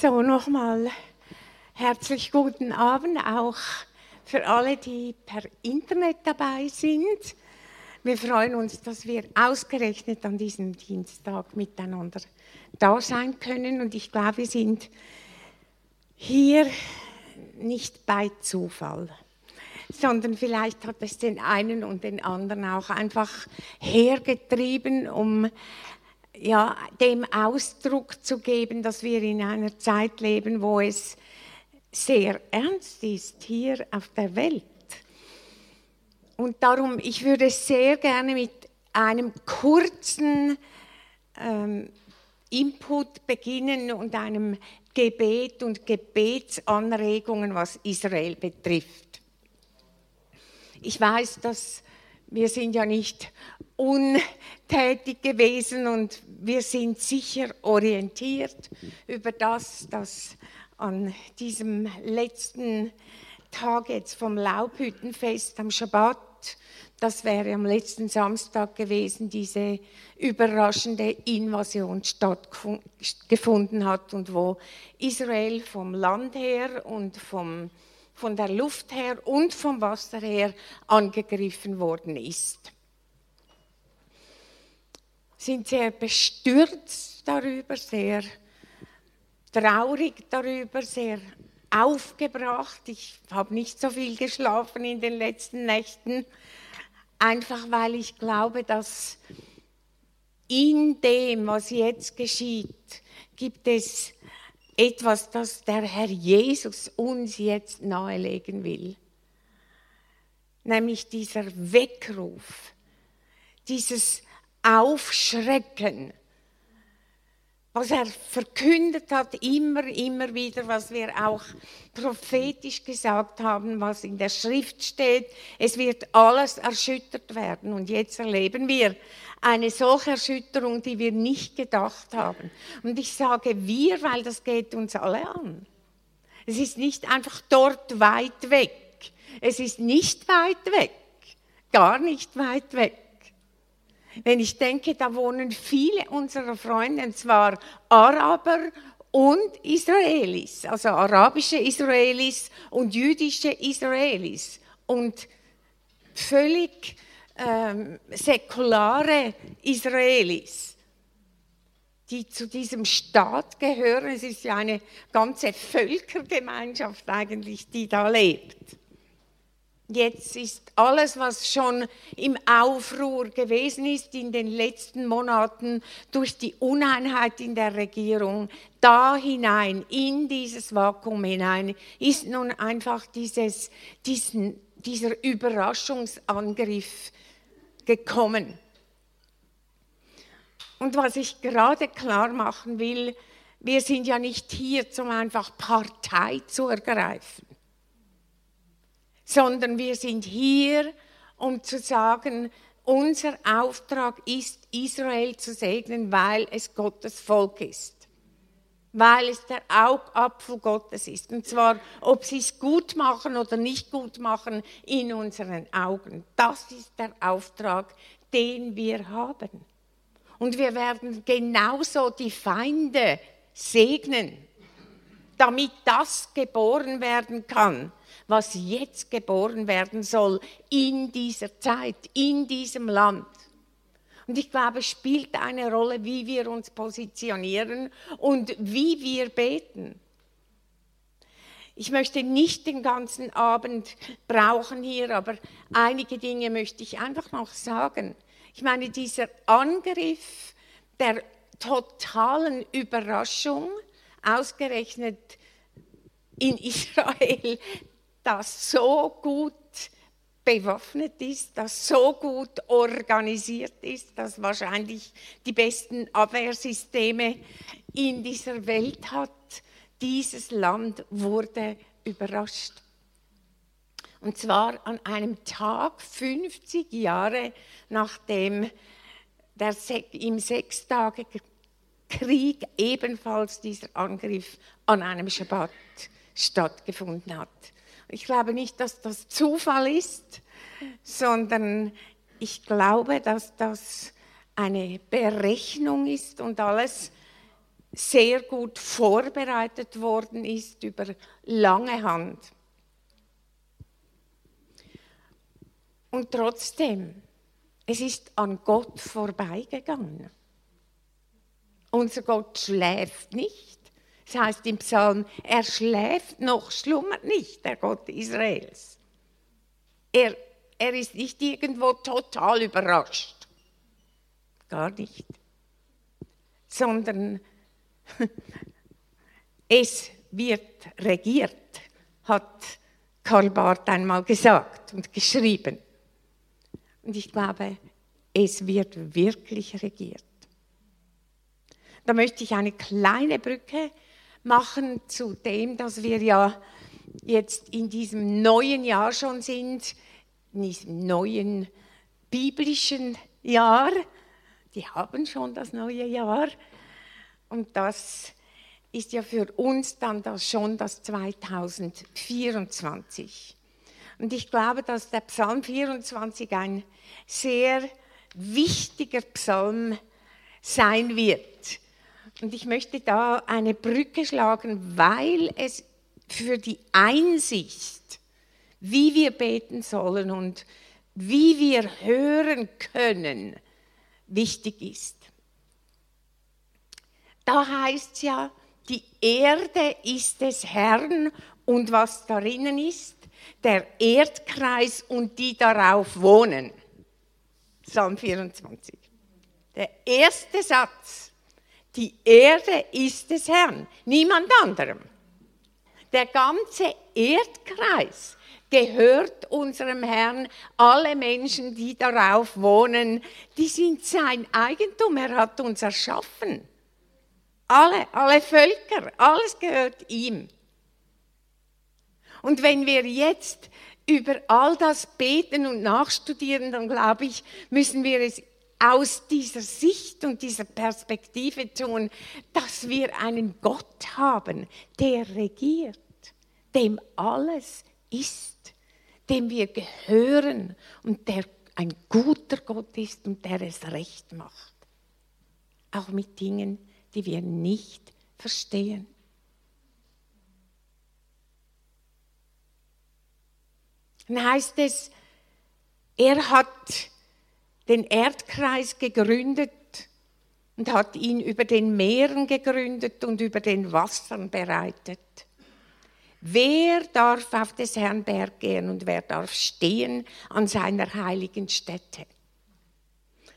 So, nochmal herzlich guten Abend auch für alle, die per Internet dabei sind. Wir freuen uns, dass wir ausgerechnet an diesem Dienstag miteinander da sein können. Und ich glaube, wir sind hier nicht bei Zufall, sondern vielleicht hat es den einen und den anderen auch einfach hergetrieben, um ja, dem Ausdruck zu geben, dass wir in einer Zeit leben, wo es sehr ernst ist hier auf der Welt. Und darum, ich würde sehr gerne mit einem kurzen ähm, Input beginnen und einem Gebet und Gebetsanregungen, was Israel betrifft. Ich weiß, dass wir sind ja nicht untätig gewesen und wir sind sicher orientiert über das, das an diesem letzten Tag jetzt vom Laubhüttenfest am Schabbat, das wäre am letzten Samstag gewesen, diese überraschende Invasion stattgefunden hat und wo Israel vom Land her und vom von der Luft her und vom Wasser her angegriffen worden ist. Sind sehr bestürzt darüber, sehr traurig darüber, sehr aufgebracht. Ich habe nicht so viel geschlafen in den letzten Nächten, einfach weil ich glaube, dass in dem, was jetzt geschieht, gibt es etwas, das der Herr Jesus uns jetzt nahelegen will. Nämlich dieser Weckruf, dieses Aufschrecken, was er verkündet hat, immer, immer wieder, was wir auch prophetisch gesagt haben, was in der Schrift steht. Es wird alles erschüttert werden. Und jetzt erleben wir eine solche Erschütterung, die wir nicht gedacht haben. Und ich sage wir, weil das geht uns alle an. Es ist nicht einfach dort weit weg. Es ist nicht weit weg. Gar nicht weit weg. Wenn ich denke, da wohnen viele unserer Freunde, zwar Araber und Israelis, also arabische Israelis und jüdische Israelis und völlig ähm, säkulare Israelis, die zu diesem Staat gehören. Es ist ja eine ganze Völkergemeinschaft eigentlich, die da lebt. Jetzt ist alles, was schon im Aufruhr gewesen ist in den letzten Monaten durch die Uneinheit in der Regierung, da hinein, in dieses Vakuum hinein, ist nun einfach dieses, diesen, dieser Überraschungsangriff gekommen. Und was ich gerade klar machen will, wir sind ja nicht hier, um einfach Partei zu ergreifen sondern wir sind hier, um zu sagen, unser Auftrag ist, Israel zu segnen, weil es Gottes Volk ist. Weil es der Augapfel Gottes ist. Und zwar, ob sie es gut machen oder nicht gut machen, in unseren Augen. Das ist der Auftrag, den wir haben. Und wir werden genauso die Feinde segnen, damit das geboren werden kann, was jetzt geboren werden soll in dieser Zeit, in diesem Land. Und ich glaube, es spielt eine Rolle, wie wir uns positionieren und wie wir beten. Ich möchte nicht den ganzen Abend brauchen hier, aber einige Dinge möchte ich einfach noch sagen. Ich meine, dieser Angriff der totalen Überraschung, ausgerechnet in Israel, das so gut bewaffnet ist, das so gut organisiert ist, das wahrscheinlich die besten Abwehrsysteme in dieser Welt hat. Dieses Land wurde überrascht. Und zwar an einem Tag, 50 Jahre nachdem der, im Sechstagekrieg ebenfalls dieser Angriff an einem Schabbat stattgefunden hat. Ich glaube nicht, dass das Zufall ist, sondern ich glaube, dass das eine Berechnung ist und alles sehr gut vorbereitet worden ist über lange Hand. Und trotzdem, es ist an Gott vorbeigegangen. Unser Gott schläft nicht. Das heißt im Psalm, er schläft noch, schlummert nicht, der Gott Israels. Er, er ist nicht irgendwo total überrascht. Gar nicht. Sondern es wird regiert, hat Karl Barth einmal gesagt und geschrieben. Und ich glaube, es wird wirklich regiert. Da möchte ich eine kleine Brücke machen zu dem, dass wir ja jetzt in diesem neuen Jahr schon sind, in diesem neuen biblischen Jahr. Die haben schon das neue Jahr. Und das ist ja für uns dann das schon das 2024. Und ich glaube, dass der Psalm 24 ein sehr wichtiger Psalm sein wird. Und ich möchte da eine Brücke schlagen, weil es für die Einsicht, wie wir beten sollen und wie wir hören können, wichtig ist. Da heißt es ja, die Erde ist des Herrn und was darinnen ist, der Erdkreis und die darauf wohnen. Psalm 24. Der erste Satz, die Erde ist des Herrn, niemand anderem. Der ganze Erdkreis gehört unserem Herrn. Alle Menschen, die darauf wohnen, die sind sein Eigentum. Er hat uns erschaffen. Alle, alle Völker, alles gehört ihm. Und wenn wir jetzt über all das beten und nachstudieren, dann glaube ich, müssen wir es aus dieser Sicht und dieser Perspektive tun, dass wir einen Gott haben, der regiert, dem alles ist, dem wir gehören und der ein guter Gott ist und der es recht macht. Auch mit Dingen, die wir nicht verstehen. Dann heißt es, er hat den Erdkreis gegründet und hat ihn über den Meeren gegründet und über den Wassern bereitet. Wer darf auf des Herrn Berg gehen und wer darf stehen an seiner heiligen Stätte?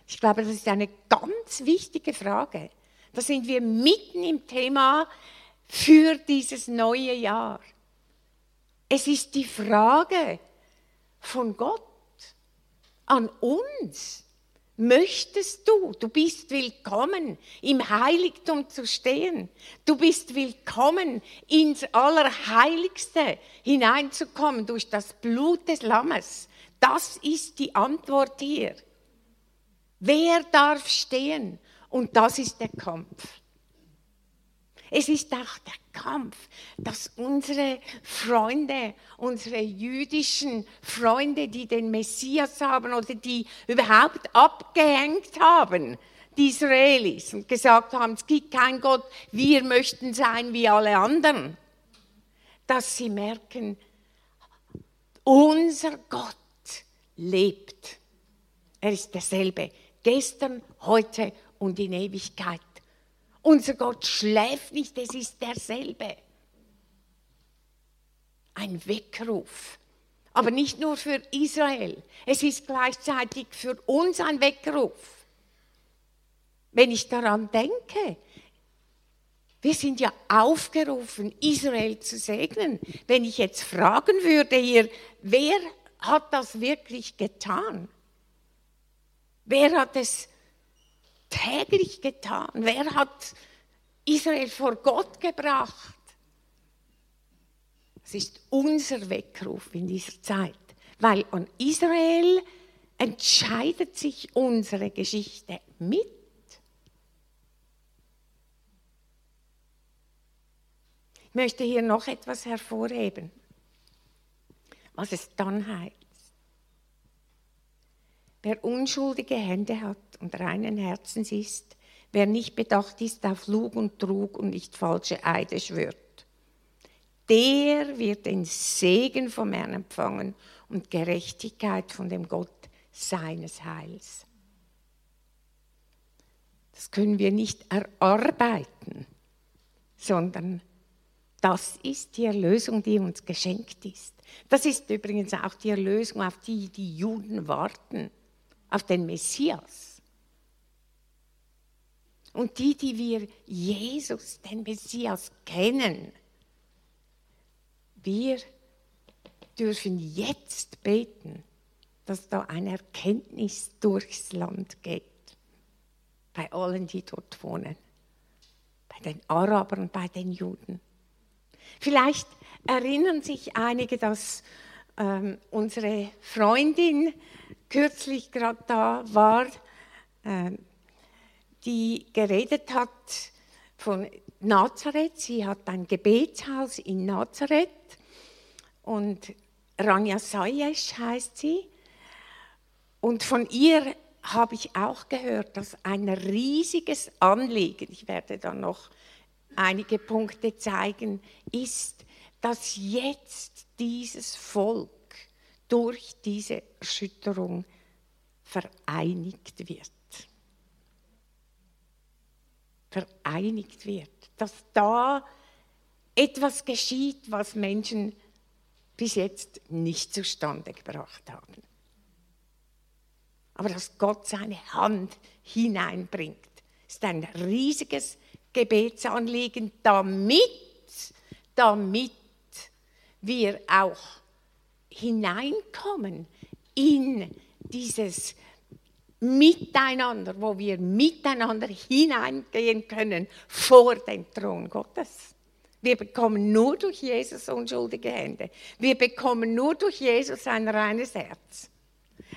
Ich glaube, das ist eine ganz wichtige Frage. Da sind wir mitten im Thema für dieses neue Jahr. Es ist die Frage von Gott an uns. Möchtest du, du bist willkommen, im Heiligtum zu stehen. Du bist willkommen, ins Allerheiligste hineinzukommen durch das Blut des Lammes. Das ist die Antwort hier. Wer darf stehen? Und das ist der Kampf. Es ist auch der Kampf, dass unsere Freunde, unsere jüdischen Freunde, die den Messias haben oder die überhaupt abgehängt haben, die Israelis, und gesagt haben, es gibt keinen Gott, wir möchten sein wie alle anderen, dass sie merken, unser Gott lebt. Er ist derselbe, gestern, heute und in Ewigkeit. Unser Gott schläft nicht, es ist derselbe. Ein Weckruf. Aber nicht nur für Israel, es ist gleichzeitig für uns ein Weckruf. Wenn ich daran denke, wir sind ja aufgerufen, Israel zu segnen. Wenn ich jetzt fragen würde hier, wer hat das wirklich getan? Wer hat es täglich getan? Wer hat Israel vor Gott gebracht? Es ist unser Weckruf in dieser Zeit, weil an Israel entscheidet sich unsere Geschichte mit. Ich möchte hier noch etwas hervorheben, was es dann heißt. Wer unschuldige Hände hat und reinen Herzens ist, wer nicht bedacht ist auf Lug und Trug und nicht falsche Eide schwört. Der wird den Segen vom Herrn empfangen und Gerechtigkeit von dem Gott seines Heils. Das können wir nicht erarbeiten, sondern das ist die Erlösung, die uns geschenkt ist. Das ist übrigens auch die Erlösung, auf die die Juden warten, auf den Messias. Und die, die wir Jesus, den Messias, kennen, wir dürfen jetzt beten, dass da eine Erkenntnis durchs Land geht. Bei allen, die dort wohnen. Bei den Arabern, bei den Juden. Vielleicht erinnern sich einige, dass ähm, unsere Freundin kürzlich gerade da war, äh, die geredet hat von Nazareth. Sie hat ein Gebetshaus in Nazareth und Rania Sayesh heißt sie. Und von ihr habe ich auch gehört, dass ein riesiges Anliegen, ich werde dann noch einige Punkte zeigen, ist, dass jetzt dieses Volk durch diese Erschütterung vereinigt wird. Vereinigt wird. Dass da etwas geschieht, was Menschen bis jetzt nicht zustande gebracht haben. Aber dass Gott seine Hand hineinbringt, ist ein riesiges Gebetsanliegen, damit, damit wir auch hineinkommen in dieses Miteinander, wo wir miteinander hineingehen können vor den Thron Gottes. Wir bekommen nur durch Jesus unschuldige Hände. Wir bekommen nur durch Jesus ein reines Herz.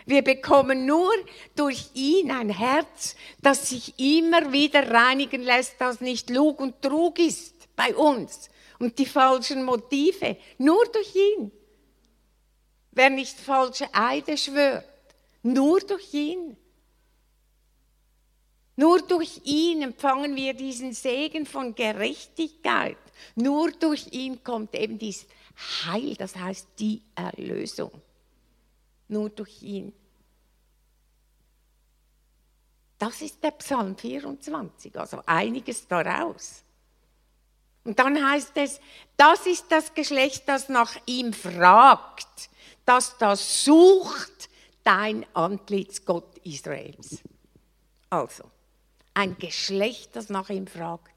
Wir bekommen nur durch ihn ein Herz, das sich immer wieder reinigen lässt, das nicht Lug und Trug ist bei uns und die falschen Motive. Nur durch ihn. Wer nicht falsche Eide schwört, nur durch ihn. Nur durch ihn empfangen wir diesen Segen von Gerechtigkeit. Nur durch ihn kommt eben dieses Heil, das heißt die Erlösung nur durch ihn. Das ist der Psalm 24, also einiges daraus. Und dann heißt es, das ist das Geschlecht, das nach ihm fragt, das das sucht, dein Antlitz, Gott Israels. Also, ein Geschlecht, das nach ihm fragt.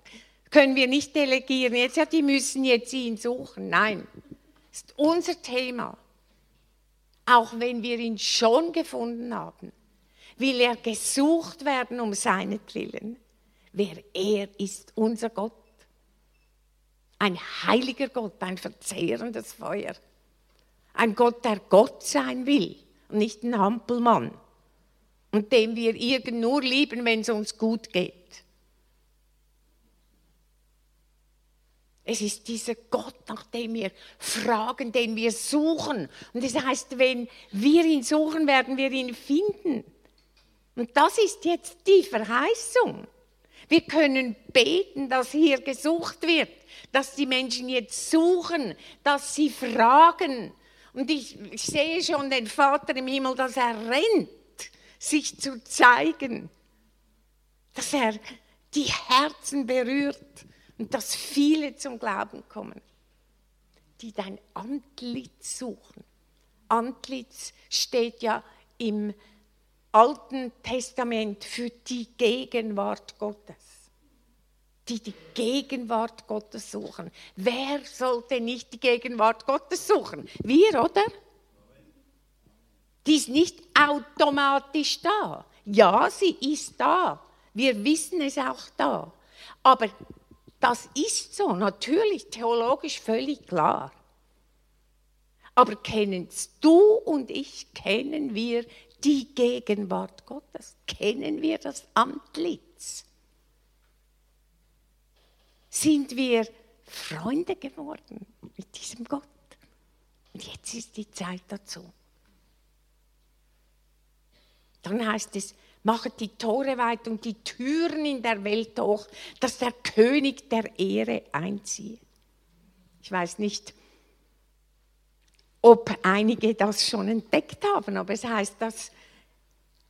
Können wir nicht delegieren, jetzt ja, die müssen jetzt ihn suchen. Nein, das ist unser Thema auch wenn wir ihn schon gefunden haben, will er gesucht werden um seinetwillen. Wer er ist, unser Gott. Ein heiliger Gott, ein verzehrendes Feuer. Ein Gott, der Gott sein will und nicht ein Hampelmann. Und dem wir irgend nur lieben, wenn es uns gut geht. Es ist dieser Gott, nach dem wir fragen, den wir suchen. Und das heißt, wenn wir ihn suchen, werden wir ihn finden. Und das ist jetzt die Verheißung. Wir können beten, dass hier gesucht wird, dass die Menschen jetzt suchen, dass sie fragen. Und ich, sehe schon den Vater im Himmel, dass er rennt, sich zu zeigen, dass er die Herzen berührt und dass viele zum Glauben kommen, die dein Antlitz suchen. Antlitz steht ja im Alten Testament für die Gegenwart Gottes. Die die Gegenwart Gottes suchen. Wer sollte nicht die Gegenwart Gottes suchen? Wir, oder? Die ist nicht automatisch da. Ja, sie ist da. Wir wissen es auch da. Aber das ist so, natürlich theologisch völlig klar. Aber kennst du und ich, kennen wir die Gegenwart Gottes? Kennen wir das Antlitz? Sind wir Freunde geworden mit diesem Gott? Und jetzt ist die Zeit dazu. Dann heißt es, Machet die Tore weit und die Türen in der Welt hoch, dass der König der Ehre einziehe. Ich weiß nicht, ob einige das schon entdeckt haben, aber es heißt, dass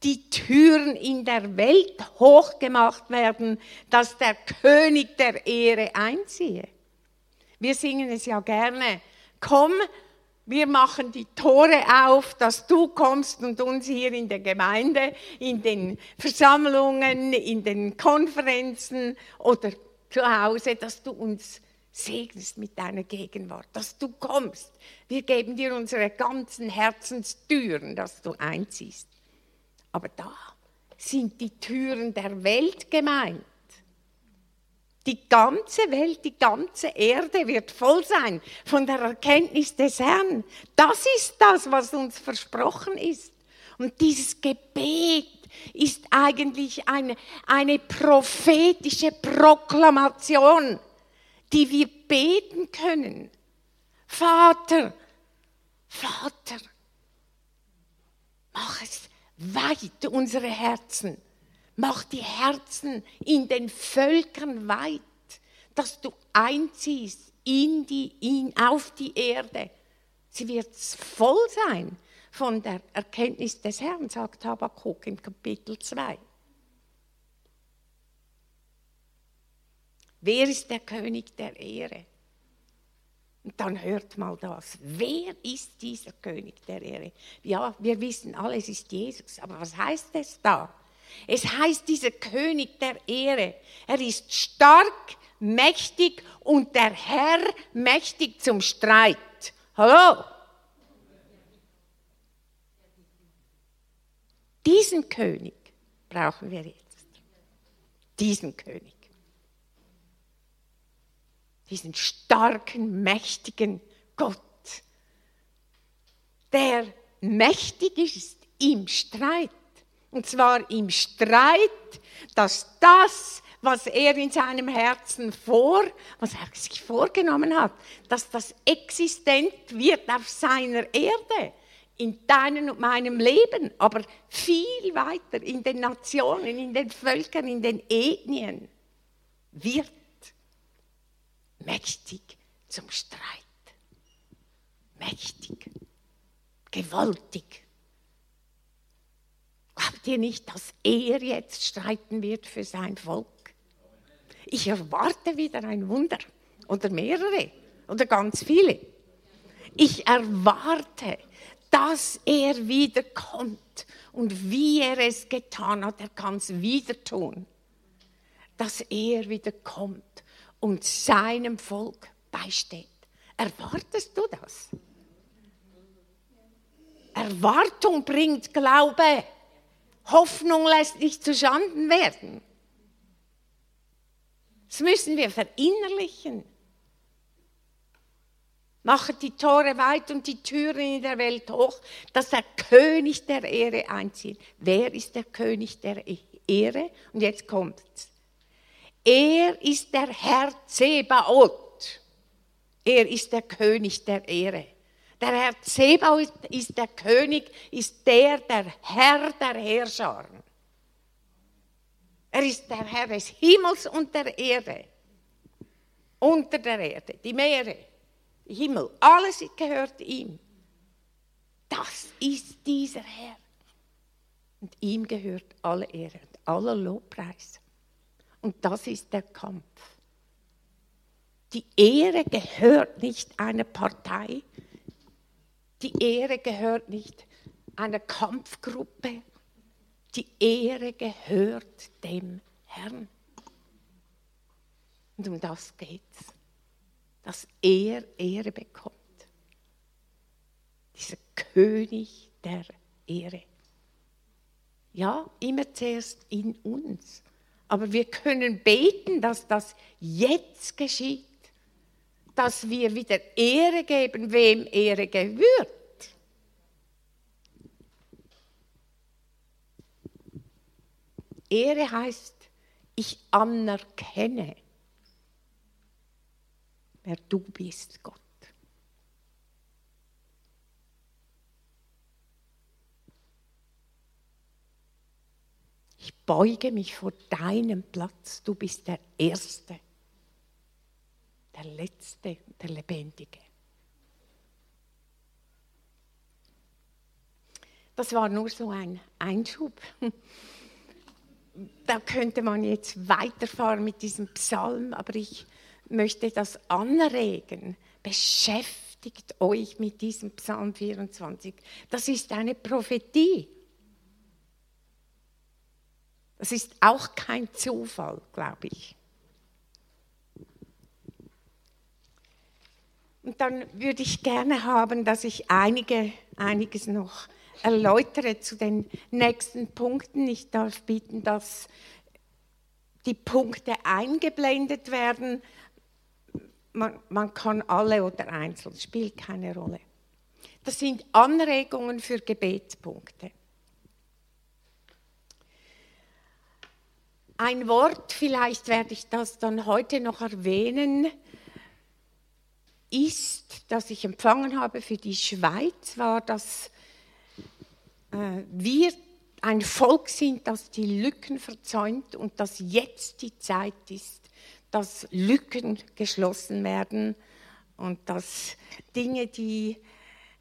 die Türen in der Welt hochgemacht werden, dass der König der Ehre einziehe. Wir singen es ja gerne. Komm, wir machen die Tore auf, dass du kommst und uns hier in der Gemeinde, in den Versammlungen, in den Konferenzen oder zu Hause, dass du uns segnest mit deiner Gegenwart, dass du kommst. Wir geben dir unsere ganzen Herzenstüren, dass du einziehst. Aber da sind die Türen der Welt gemeint. Die ganze Welt, die ganze Erde wird voll sein von der Erkenntnis des Herrn. Das ist das, was uns versprochen ist. Und dieses Gebet ist eigentlich eine, eine prophetische Proklamation, die wir beten können. Vater, Vater, mach es weit unsere Herzen. Mach die Herzen in den Völkern weit, dass du einziehst in die, in, auf die Erde. Sie wird voll sein von der Erkenntnis des Herrn, sagt Habakkuk im Kapitel 2. Wer ist der König der Ehre? Und dann hört mal das. Wer ist dieser König der Ehre? Ja, wir wissen alle, es ist Jesus. Aber was heißt es da? Es heißt dieser König der Ehre. Er ist stark, mächtig und der Herr mächtig zum Streit. Hallo? Diesen König brauchen wir jetzt. Diesen König diesen starken, mächtigen Gott, der mächtig ist im Streit. Und zwar im Streit, dass das, was er in seinem Herzen vor, was er sich vorgenommen hat, dass das existent wird auf seiner Erde, in deinem und meinem Leben, aber viel weiter in den Nationen, in den Völkern, in den Ethnien, wird mächtig zum Streit. Mächtig, gewaltig. Glaubt ihr nicht, dass er jetzt streiten wird für sein Volk? Ich erwarte wieder ein Wunder oder mehrere oder ganz viele. Ich erwarte, dass er wiederkommt und wie er es getan hat, er kann es wieder tun. Dass er wiederkommt und seinem Volk beisteht. Erwartest du das? Erwartung bringt Glaube. Hoffnung lässt nicht zuschanden werden. Das müssen wir verinnerlichen. Machet die Tore weit und die Türen in der Welt hoch, dass der König der Ehre einzieht. Wer ist der König der Ehre? Und jetzt kommt's. Er ist der Herr Zebaoth. Er ist der König der Ehre. Der Herr Zebaoth ist der König, ist der, der Herr der Herrscharen. Er ist der Herr des Himmels und der Erde. Unter der Erde, die Meere, der Himmel, alles gehört ihm. Das ist dieser Herr. Und ihm gehört alle Ehre und aller Lobpreis. Und das ist der Kampf. Die Ehre gehört nicht einer Partei. Die Ehre gehört nicht einer Kampfgruppe. Die Ehre gehört dem Herrn. Und um das geht's. Dass er Ehre bekommt. Dieser König der Ehre. Ja, immer zuerst in uns. Aber wir können beten, dass das jetzt geschieht, dass wir wieder Ehre geben, wem Ehre gehört. Ehre heißt, ich anerkenne, wer du bist, Gott. Beuge mich vor deinem Platz, du bist der Erste, der Letzte, der Lebendige. Das war nur so ein Einschub. Da könnte man jetzt weiterfahren mit diesem Psalm, aber ich möchte das anregen. Beschäftigt euch mit diesem Psalm 24. Das ist eine Prophetie. Das ist auch kein Zufall, glaube ich. Und dann würde ich gerne haben, dass ich einige, einiges noch erläutere zu den nächsten Punkten. Ich darf bitten, dass die Punkte eingeblendet werden. Man, man kann alle oder einzeln, spielt keine Rolle. Das sind Anregungen für Gebetspunkte. Ein Wort, vielleicht werde ich das dann heute noch erwähnen, ist, das ich empfangen habe für die Schweiz, war, dass äh, wir ein Volk sind, das die Lücken verzäumt und dass jetzt die Zeit ist, dass Lücken geschlossen werden und dass Dinge, die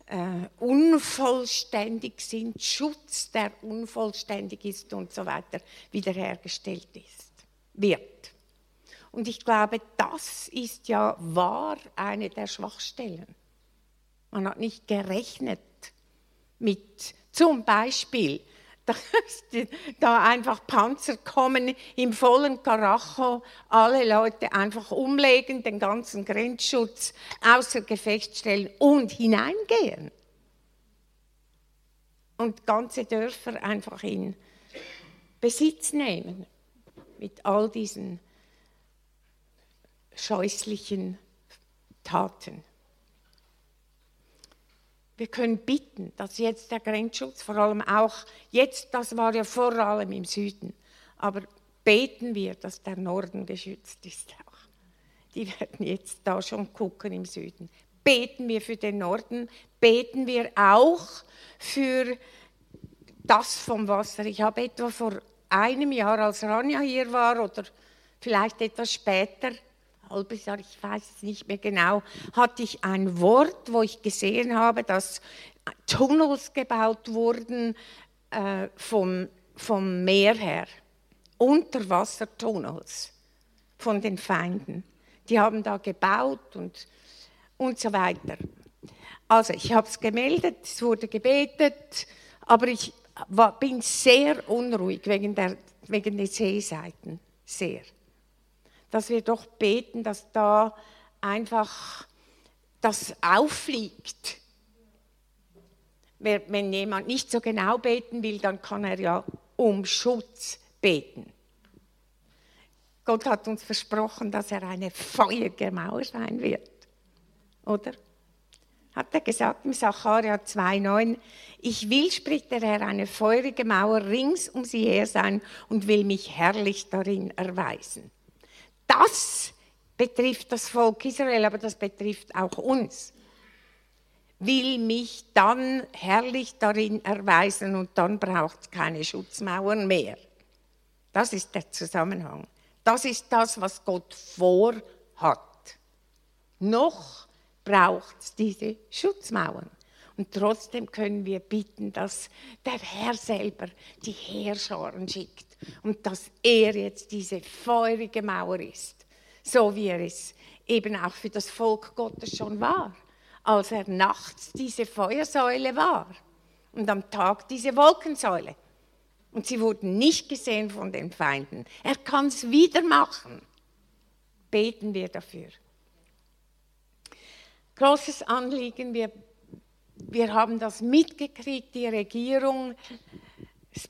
äh, unvollständig sind, Schutz, der unvollständig ist und so weiter, wiederhergestellt ist, wird. Und ich glaube, das ist ja wahr eine der Schwachstellen. Man hat nicht gerechnet mit zum Beispiel, da einfach Panzer kommen im vollen Karacho, alle Leute einfach umlegen, den ganzen Grenzschutz außer Gefecht stellen und hineingehen. Und ganze Dörfer einfach in Besitz nehmen mit all diesen scheußlichen Taten. Wir können bitten, dass jetzt der Grenzschutz, vor allem auch jetzt, das war ja vor allem im Süden, aber beten wir, dass der Norden geschützt ist auch. Die werden jetzt da schon gucken im Süden. Beten wir für den Norden, beten wir auch für das vom Wasser. Ich habe etwa vor einem Jahr, als Ranja hier war, oder vielleicht etwas später, halbes Jahr, ich weiß es nicht mehr genau, hatte ich ein Wort, wo ich gesehen habe, dass Tunnels gebaut wurden äh, vom, vom Meer her, Unterwassertunnels von den Feinden. Die haben da gebaut und, und so weiter. Also ich habe es gemeldet, es wurde gebetet, aber ich war, bin sehr unruhig wegen der, wegen der Seeseiten, sehr dass wir doch beten, dass da einfach das auffliegt. Wenn jemand nicht so genau beten will, dann kann er ja um Schutz beten. Gott hat uns versprochen, dass er eine feurige Mauer sein wird. Oder? Hat er gesagt im Sacharja 2,9, ich will, spricht der Herr, eine feurige Mauer rings um sie her sein und will mich herrlich darin erweisen. Das betrifft das Volk Israel, aber das betrifft auch uns. Will mich dann herrlich darin erweisen und dann braucht es keine Schutzmauern mehr. Das ist der Zusammenhang. Das ist das, was Gott vorhat. Noch braucht es diese Schutzmauern. Und trotzdem können wir bitten, dass der Herr selber die Heerscharen schickt und dass er jetzt diese feurige Mauer ist, so wie er es eben auch für das Volk Gottes schon war, als er nachts diese Feuersäule war und am Tag diese Wolkensäule. Und sie wurden nicht gesehen von den Feinden. Er kann es wieder machen. Beten wir dafür. Großes Anliegen, wir, wir haben das mitgekriegt, die Regierung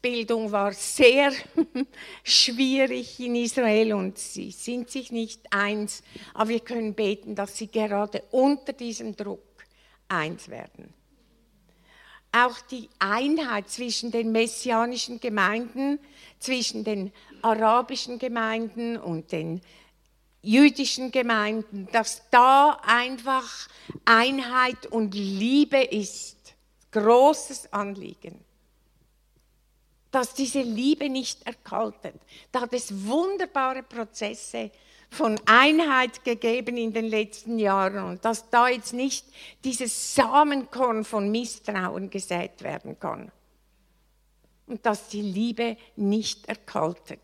Bildung war sehr schwierig in Israel und sie sind sich nicht eins, aber wir können beten, dass sie gerade unter diesem Druck eins werden. Auch die Einheit zwischen den messianischen Gemeinden, zwischen den arabischen Gemeinden und den jüdischen Gemeinden, dass da einfach Einheit und Liebe ist. Großes Anliegen. Dass diese Liebe nicht erkaltet. Da hat es wunderbare Prozesse von Einheit gegeben in den letzten Jahren und dass da jetzt nicht dieses Samenkorn von Misstrauen gesät werden kann und dass die Liebe nicht erkaltet.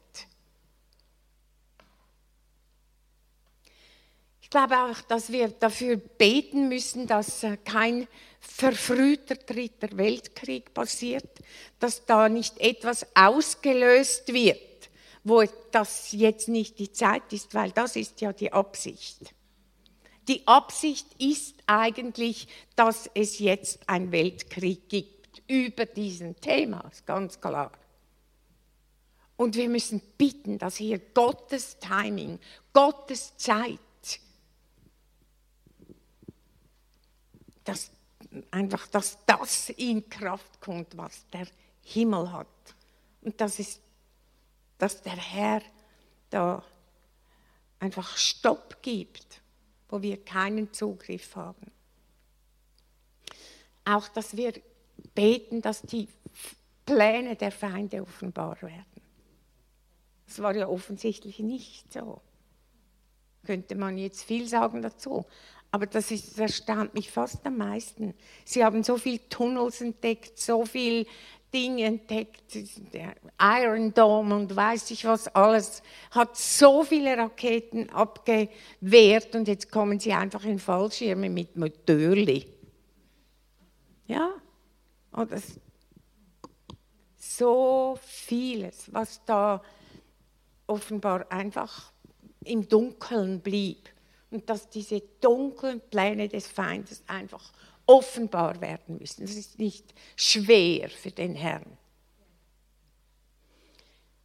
Ich glaube auch, dass wir dafür beten müssen, dass äh, kein verfrühter dritter Weltkrieg passiert, dass da nicht etwas ausgelöst wird, wo das jetzt nicht die Zeit ist, weil das ist ja die Absicht. Die Absicht ist eigentlich, dass es jetzt einen Weltkrieg gibt über diesen Thema, ganz klar. Und wir müssen bitten, dass hier Gottes Timing, Gottes Zeit, dass einfach, dass das in Kraft kommt, was der Himmel hat. Und das ist, dass der Herr da einfach Stopp gibt, wo wir keinen Zugriff haben. Auch, dass wir beten, dass die Pläne der Feinde offenbar werden. Das war ja offensichtlich nicht so. Könnte man jetzt viel sagen dazu. Aber das, ist, das erstaunt mich fast am meisten. Sie haben so viele Tunnels entdeckt, so viele Dinge entdeckt, Iron Dome und weiß ich was alles, hat so viele Raketen abgewehrt und jetzt kommen sie einfach in Fallschirme mit Motörli. Ja, und das, so vieles, was da offenbar einfach im Dunkeln blieb und dass diese dunklen Pläne des Feindes einfach offenbar werden müssen. Das ist nicht schwer für den Herrn.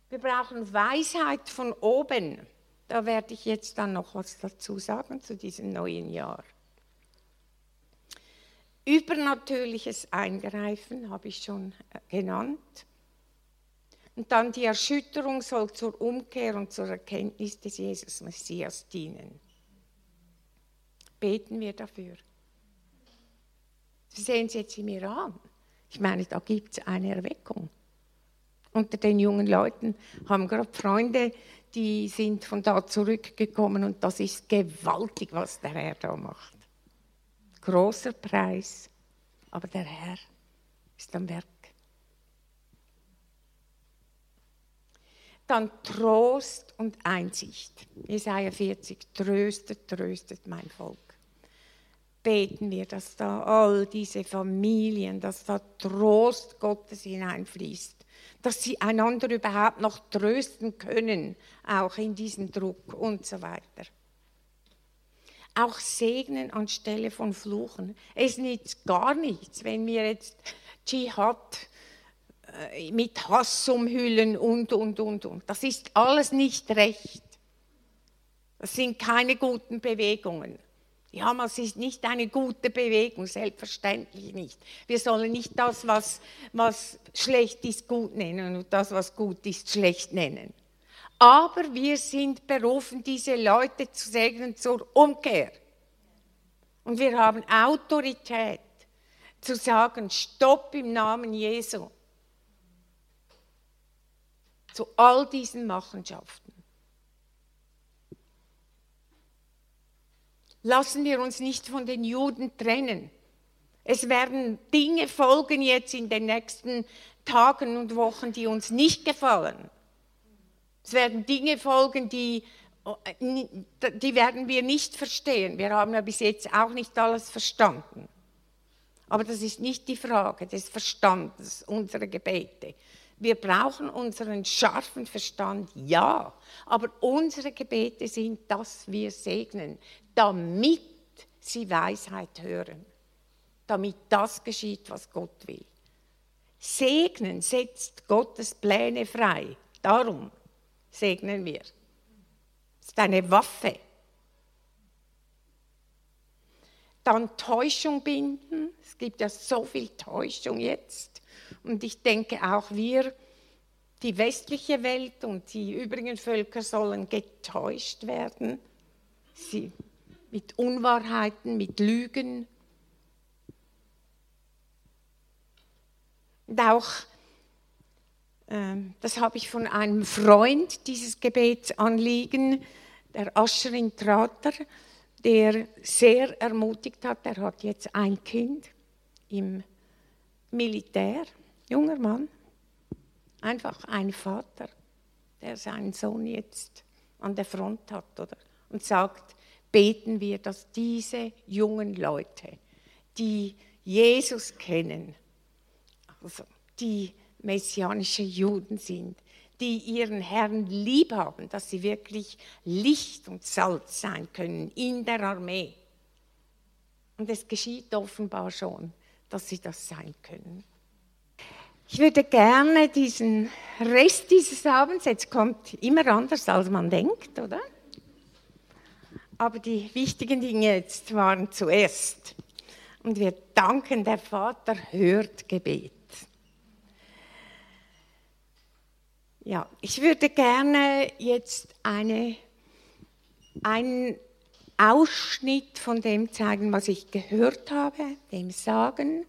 Wir brauchen Weisheit von oben. Da werde ich jetzt dann noch was dazu sagen zu diesem neuen Jahr. Übernatürliches Eingreifen habe ich schon äh, genannt. Und dann die Erschütterung soll zur Umkehr und zur Erkenntnis des Jesus Messias dienen beten wir dafür. Sie sehen es jetzt in mir an. Ich meine, da gibt es eine Erweckung. Unter den jungen Leuten haben gerade Freunde, die sind von da zurückgekommen und das ist gewaltig, was der Herr da macht. Großer Preis, aber der Herr ist am Werk. Dann Trost und Einsicht. Jesaja 40, tröstet, tröstet mein Volk beten wir, dass da all diese Familien, dass da Trost Gottes hineinfließt, dass sie einander überhaupt noch trösten können, auch in diesem Druck und so weiter. Auch segnen anstelle von Fluchen. Es nützt gar nichts, wenn wir jetzt Dschihad äh, mit Hass umhüllen und, und, und, und. Das ist alles nicht recht. Das sind keine guten Bewegungen. Die Hamas ist nicht eine gute Bewegung, selbstverständlich nicht. Wir sollen nicht das, was, was schlecht ist, gut nennen und das, was gut ist, schlecht nennen. Aber wir sind berufen, diese Leute zu segnen zur Umkehr. Und wir haben Autorität zu sagen, stopp im Namen Jesu zu all diesen Machenschaften. Lassen wir uns nicht von den Juden trennen. Es werden Dinge folgen jetzt in den nächsten Tagen und Wochen, die uns nicht gefallen. Es werden Dinge folgen, die, die werden wir nicht verstehen. Wir haben ja bis jetzt auch nicht alles verstanden. Aber das ist nicht die Frage des Verstandes unserer Gebete. Wir brauchen unseren scharfen Verstand, ja, aber unsere Gebete sind, dass wir segnen, damit sie Weisheit hören, damit das geschieht, was Gott will. Segnen setzt Gottes Pläne frei. Darum segnen wir. Es ist eine Waffe. Dann Täuschung binden. Es gibt ja so viel Täuschung jetzt. Und ich denke auch wir, die westliche Welt und die übrigen Völker sollen getäuscht werden. Sie mit Unwahrheiten, mit Lügen. Und auch Ähm, das habe ich von einem Freund, dieses Gebetsanliegen, der Ascherin Trater, der sehr ermutigt hat. Er hat jetzt ein Kind im Militär, junger Mann, einfach ein Vater, der seinen Sohn jetzt an der Front hat oder, und sagt, beten wir, dass diese jungen Leute, die Jesus kennen, also die messianische Juden sind, die ihren Herrn lieb haben, dass sie wirklich Licht und Salz sein können in der Armee. Und es geschieht offenbar schon, dass sie das sein können. Ich würde gerne diesen Rest dieses Abends, jetzt kommt immer anders, als man denkt, oder? Aber die wichtigen Dinge jetzt waren zuerst. Und wir danken, der Vater hört Gebet. Ja, ich würde gerne jetzt eine, einen Ausschnitt von dem zeigen, was ich gehört habe, dem sagen.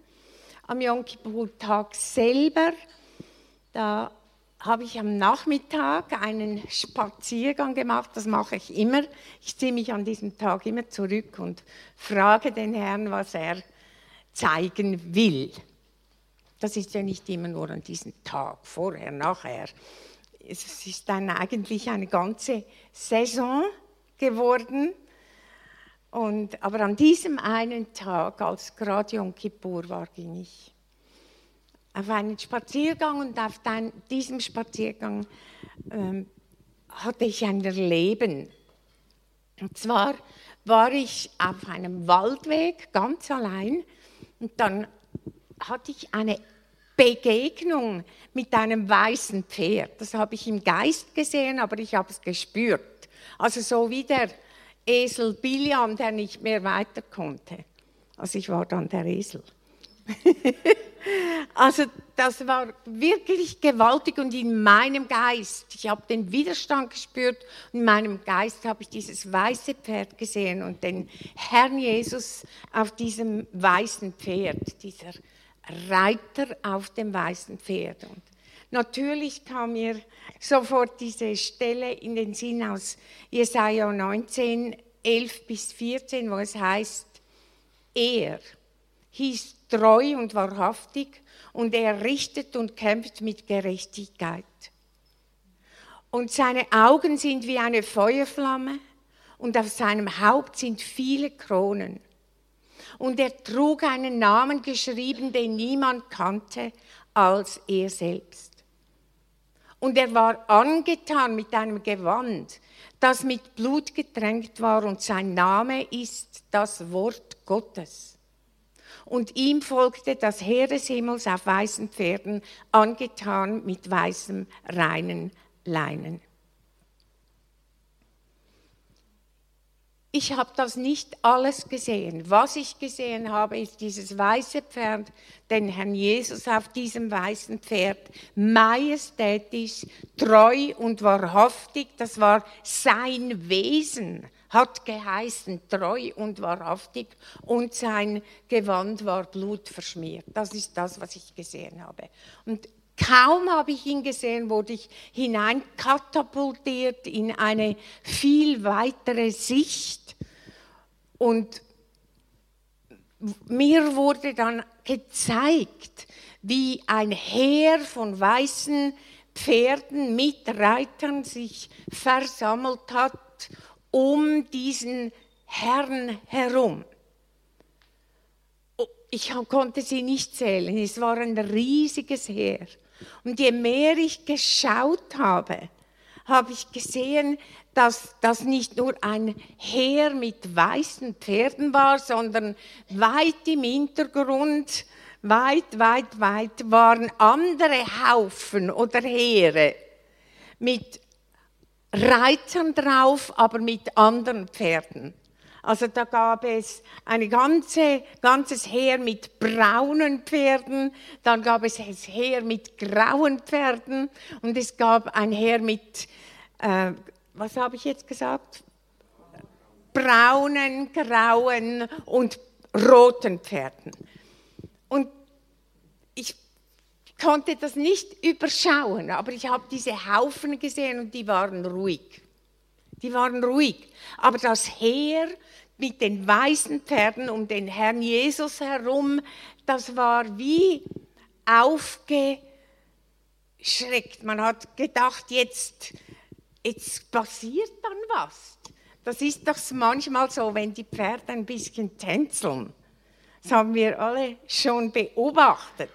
Am Yom Kippur-Tag selber, da habe ich am Nachmittag einen Spaziergang gemacht, das mache ich immer. Ich ziehe mich an diesem Tag immer zurück und frage den Herrn, was er zeigen will. Das ist ja nicht immer nur an diesem Tag, vorher, nachher. Es ist dann eigentlich eine ganze Saison geworden. Und, aber an diesem einen Tag, als gerade Yom Kippur war, ging ich auf einen Spaziergang und auf den, diesem Spaziergang ähm, hatte ich ein Erleben. Und zwar war ich auf einem Waldweg ganz allein und dann hatte ich eine Begegnung mit einem weißen Pferd. Das habe ich im Geist gesehen, aber ich habe es gespürt. Also so wie der Esel Biliam, der nicht mehr weiter konnte. Also ich war dann der Esel. also das war wirklich gewaltig und in meinem Geist, ich habe den Widerstand gespürt in meinem Geist habe ich dieses weiße Pferd gesehen und den Herrn Jesus auf diesem weißen Pferd, dieser Reiter auf dem weißen Pferd. Und natürlich kam mir sofort diese Stelle in den Sinn aus Jesaja 19, 11 bis 14, wo es heißt, er hieß treu und wahrhaftig und er richtet und kämpft mit Gerechtigkeit. Und seine Augen sind wie eine Feuerflamme und auf seinem Haupt sind viele Kronen. Und er trug einen Namen geschrieben, den niemand kannte als er selbst. Und er war angetan mit einem Gewand, das mit Blut getränkt war, und sein Name ist das Wort Gottes und ihm folgte das Heer des Himmels auf weißen Pferden, angetan mit weißem, reinen Leinen. Ich habe das nicht alles gesehen. Was ich gesehen habe, ist dieses weiße Pferd, den Herrn Jesus auf diesem weißen Pferd, majestätisch, treu und wahrhaftig. Das war sein Wesen hat geheißen treu und wahrhaftig und sein Gewand war blutverschmiert. Das ist das, was ich gesehen habe. Und kaum habe ich ihn gesehen, wurde ich hineinkatapultiert in eine viel weitere Sicht und mir wurde dann gezeigt, wie ein Heer von weißen Pferden mit Reitern sich versammelt hat um diesen Herrn herum. Oh, ich konnte sie nicht zählen, es war ein riesiges Heer. Und je mehr ich geschaut habe, habe ich gesehen, dass das nicht nur ein Heer mit weißen Pferden war, sondern weit im Hintergrund, weit, weit, weit waren andere Haufen oder Heere mit Reitern drauf, aber mit anderen Pferden. Also da gab es ein ganze, ganzes Heer mit braunen Pferden, dann gab es ein Heer mit grauen Pferden und es gab ein Heer mit, äh, was habe ich jetzt gesagt? Braunen, grauen und roten Pferden. Und ich konnte das nicht überschauen, aber ich habe diese Haufen gesehen und die waren ruhig. Die waren ruhig. Aber das Heer mit den weißen Pferden um den Herrn Jesus herum, das war wie aufgeschreckt. Man hat gedacht, jetzt, jetzt passiert dann was. Das ist doch manchmal so, wenn die Pferde ein bisschen tänzeln. Das haben wir alle schon beobachtet.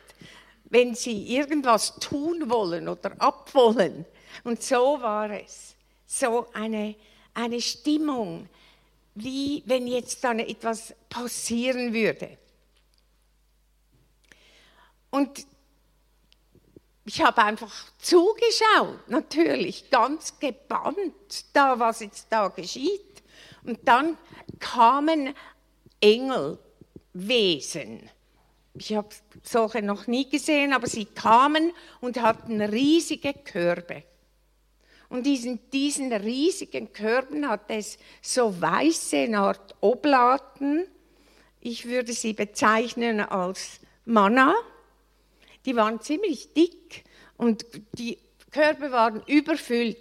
Wenn sie irgendwas tun wollen oder abwollen. Und so war es. So eine, eine Stimmung, wie wenn jetzt dann etwas passieren würde. Und ich habe einfach zugeschaut, natürlich, ganz gebannt, da was jetzt da geschieht. Und dann kamen Engelwesen. Ich habe solche noch nie gesehen, aber sie kamen und hatten riesige Körbe. Und diesen, diesen riesigen Körben hat es so weiße, Art Oblaten. Ich würde sie bezeichnen als Manna. Die waren ziemlich dick und die Körbe waren überfüllt.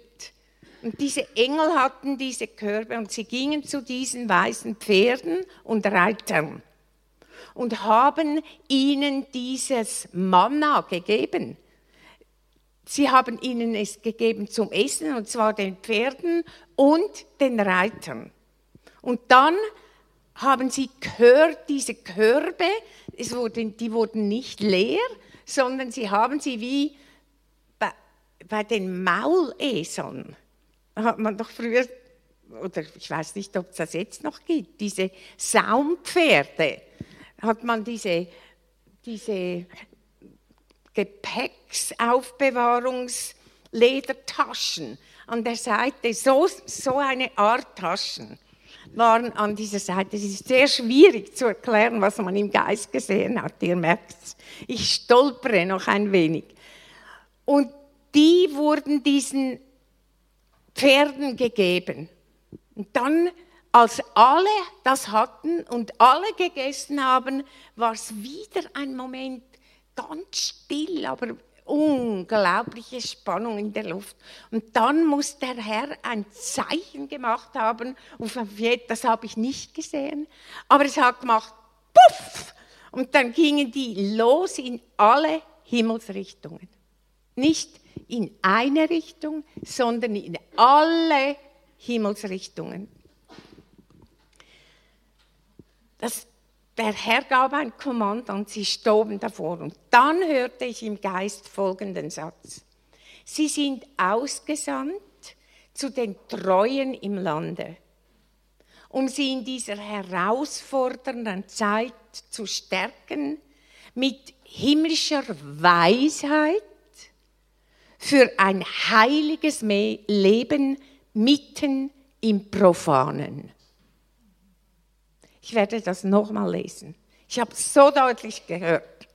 Und diese Engel hatten diese Körbe und sie gingen zu diesen weißen Pferden und Reitern und haben ihnen dieses Manna gegeben. Sie haben ihnen es gegeben zum Essen, und zwar den Pferden und den Reitern. Und dann haben sie Kör, diese Körbe, wurden, die wurden nicht leer, sondern sie haben sie wie bei, bei den Mauleseln, hat man doch früher, oder ich weiß nicht, ob es das jetzt noch gibt, diese Saumpferde, hat man diese, diese Gepäcksaufbewahrungsledertaschen an der Seite, so, so eine Art Taschen waren an dieser Seite. Es ist sehr schwierig zu erklären, was man im Geist gesehen hat. Ihr merkt es. Ich stolpere noch ein wenig. Und die wurden diesen Pferden gegeben. Und dann, als alle das hatten und alle gegessen haben, war es wieder ein Moment ganz still, aber unglaubliche Spannung in der Luft. Und dann muss der Herr ein Zeichen gemacht haben, das habe ich nicht gesehen, aber es hat gemacht, puff, und dann gingen die los in alle Himmelsrichtungen. Nicht in eine Richtung, sondern in alle Himmelsrichtungen. Das der Herr gab ein Kommando und sie stoben davor. Und dann hörte ich im Geist folgenden Satz. Sie sind ausgesandt zu den Treuen im Lande, um sie in dieser herausfordernden Zeit zu stärken mit himmlischer Weisheit für ein heiliges Leben mitten im Profanen. Ich werde das nochmal lesen. Ich habe es so deutlich gehört.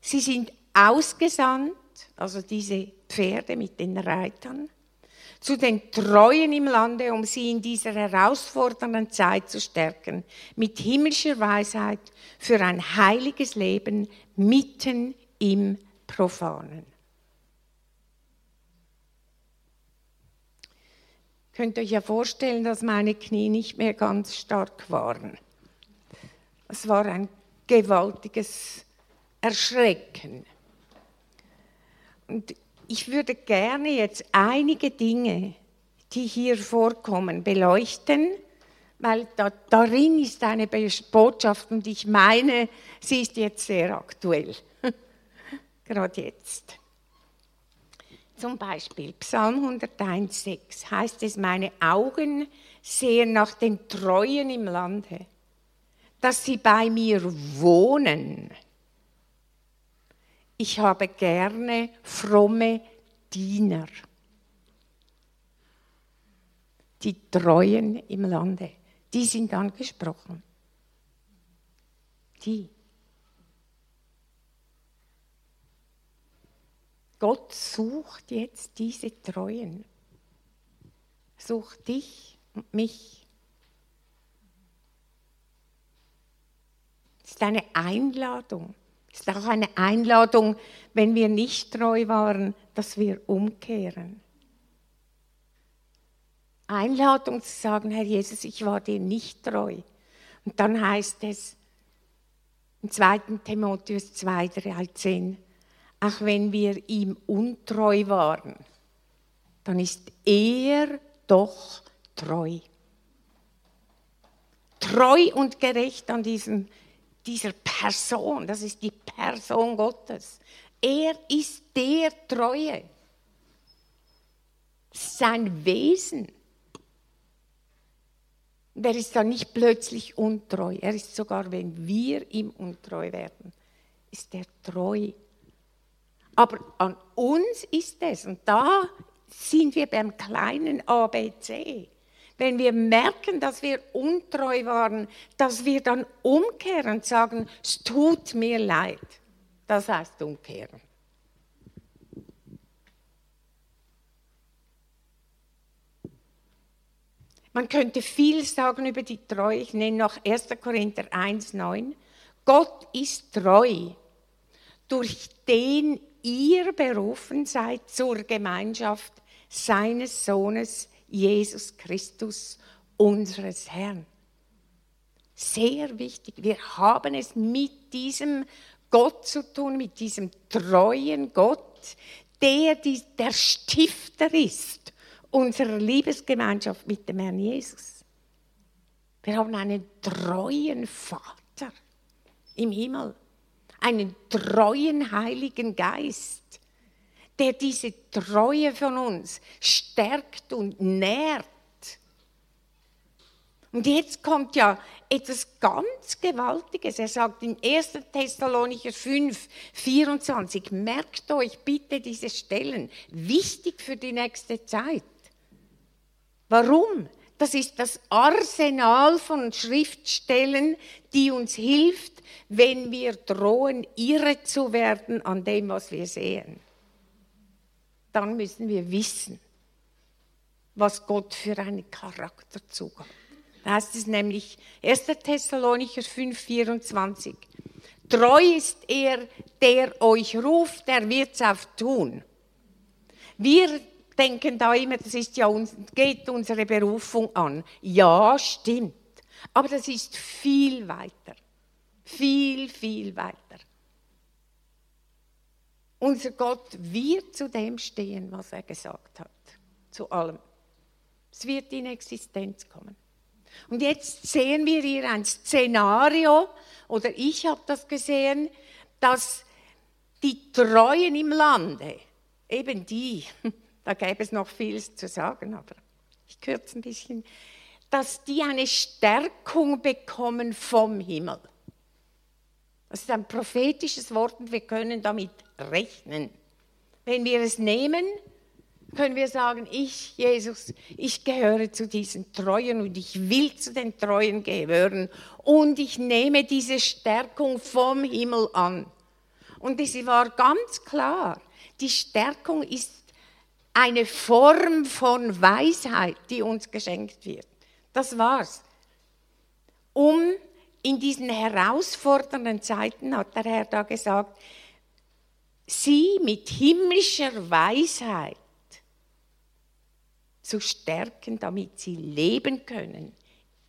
Sie sind ausgesandt, also diese Pferde mit den Reitern, zu den Treuen im Lande, um sie in dieser herausfordernden Zeit zu stärken, mit himmlischer Weisheit für ein heiliges Leben mitten im Profanen. Könnt euch ja vorstellen, dass meine Knie nicht mehr ganz stark waren. Es war ein gewaltiges Erschrecken. Und ich würde gerne jetzt einige Dinge, die hier vorkommen, beleuchten, weil da, darin ist eine Botschaft und ich meine, sie ist jetzt sehr aktuell. Gerade jetzt. Zum Beispiel Psalm 101,6 heißt es, meine Augen sehen nach den Treuen im Lande, dass sie bei mir wohnen. Ich habe gerne fromme Diener. Die Treuen im Lande, die sind angesprochen. Die. Gott sucht jetzt diese Treuen. Sucht dich und mich. Es ist eine Einladung. Es ist auch eine Einladung, wenn wir nicht treu waren, dass wir umkehren. Einladung zu sagen, Herr Jesus, ich war dir nicht treu. Und dann heißt es im 2. Timotheus 2, 13, auch wenn wir ihm untreu waren, dann ist er doch treu. Treu und gerecht an diesem, dieser Person, das ist die Person Gottes. Er ist der Treue. Sein Wesen. Und er ist dann nicht plötzlich untreu. Er ist sogar, wenn wir ihm untreu werden, ist er treu. Aber an uns ist es, und da sind wir beim kleinen ABC. Wenn wir merken, dass wir untreu waren, dass wir dann umkehren und sagen, es tut mir leid. Das heißt umkehren. Man könnte viel sagen über die Treue. Ich nenne noch 1. Korinther 1,9. Gott ist treu, durch den ihr berufen seid zur Gemeinschaft seines Sohnes Jesus Christus, unseres Herrn. Sehr wichtig. Wir haben es mit diesem Gott zu tun, mit diesem treuen Gott, der die, der Stifter ist unserer Liebesgemeinschaft mit dem Herrn Jesus. Wir haben einen treuen Vater im Himmel, einen treuen Heiligen Geist, der diese Treue von uns stärkt und nährt. Und jetzt kommt ja etwas ganz Gewaltiges. Er sagt in 1. Thessalonicher 5, 24, merkt euch bitte diese Stellen, wichtig für die nächste Zeit. Warum? Das ist das Arsenal von Schriftstellen, die uns hilft, wenn wir drohen, irre zu werden an dem, was wir sehen dann müssen wir wissen, was Gott für einen Charakterzug hat. Da heißt es nämlich 1. Thessalonicher 5, 24. Treu ist er, der euch ruft, der wird es auch tun. Wir denken da immer, das ist ja uns, geht unsere Berufung an. Ja, stimmt. Aber das ist viel weiter. Viel, viel weiter. Unser Gott wird zu dem stehen, was er gesagt hat. Zu allem. Es wird in Existenz kommen. Und jetzt sehen wir hier ein Szenario, oder ich habe das gesehen, dass die Treuen im Lande, eben die, da gäbe es noch vieles zu sagen, aber ich kürze ein bisschen, dass die eine Stärkung bekommen vom Himmel. Das ist ein prophetisches Wort und wir können damit rechnen. Wenn wir es nehmen, können wir sagen, ich, Jesus, ich gehöre zu diesen Treuen und ich will zu den Treuen gehören und ich nehme diese Stärkung vom Himmel an. Und es war ganz klar, die Stärkung ist eine Form von Weisheit, die uns geschenkt wird. Das war's. Um in diesen herausfordernden Zeiten, hat der Herr da gesagt, sie mit himmlischer Weisheit zu stärken, damit sie leben können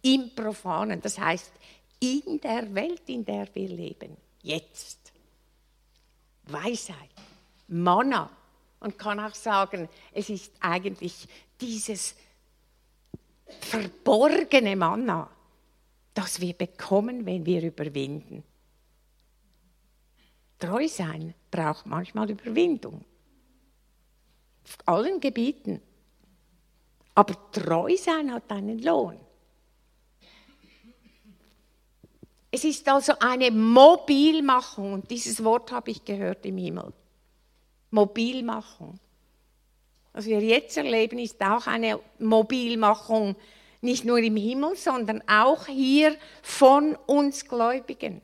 im Profanen, das heißt in der Welt, in der wir leben, jetzt. Weisheit, Manna. Man kann auch sagen, es ist eigentlich dieses verborgene Manna, das wir bekommen, wenn wir überwinden. Treu sein braucht manchmal Überwindung. Auf allen Gebieten. Aber treu sein hat einen Lohn. Es ist also eine Mobilmachung, und dieses Wort habe ich gehört im Himmel. Mobilmachung. Was wir jetzt erleben, ist auch eine Mobilmachung nicht nur im Himmel, sondern auch hier von uns Gläubigen.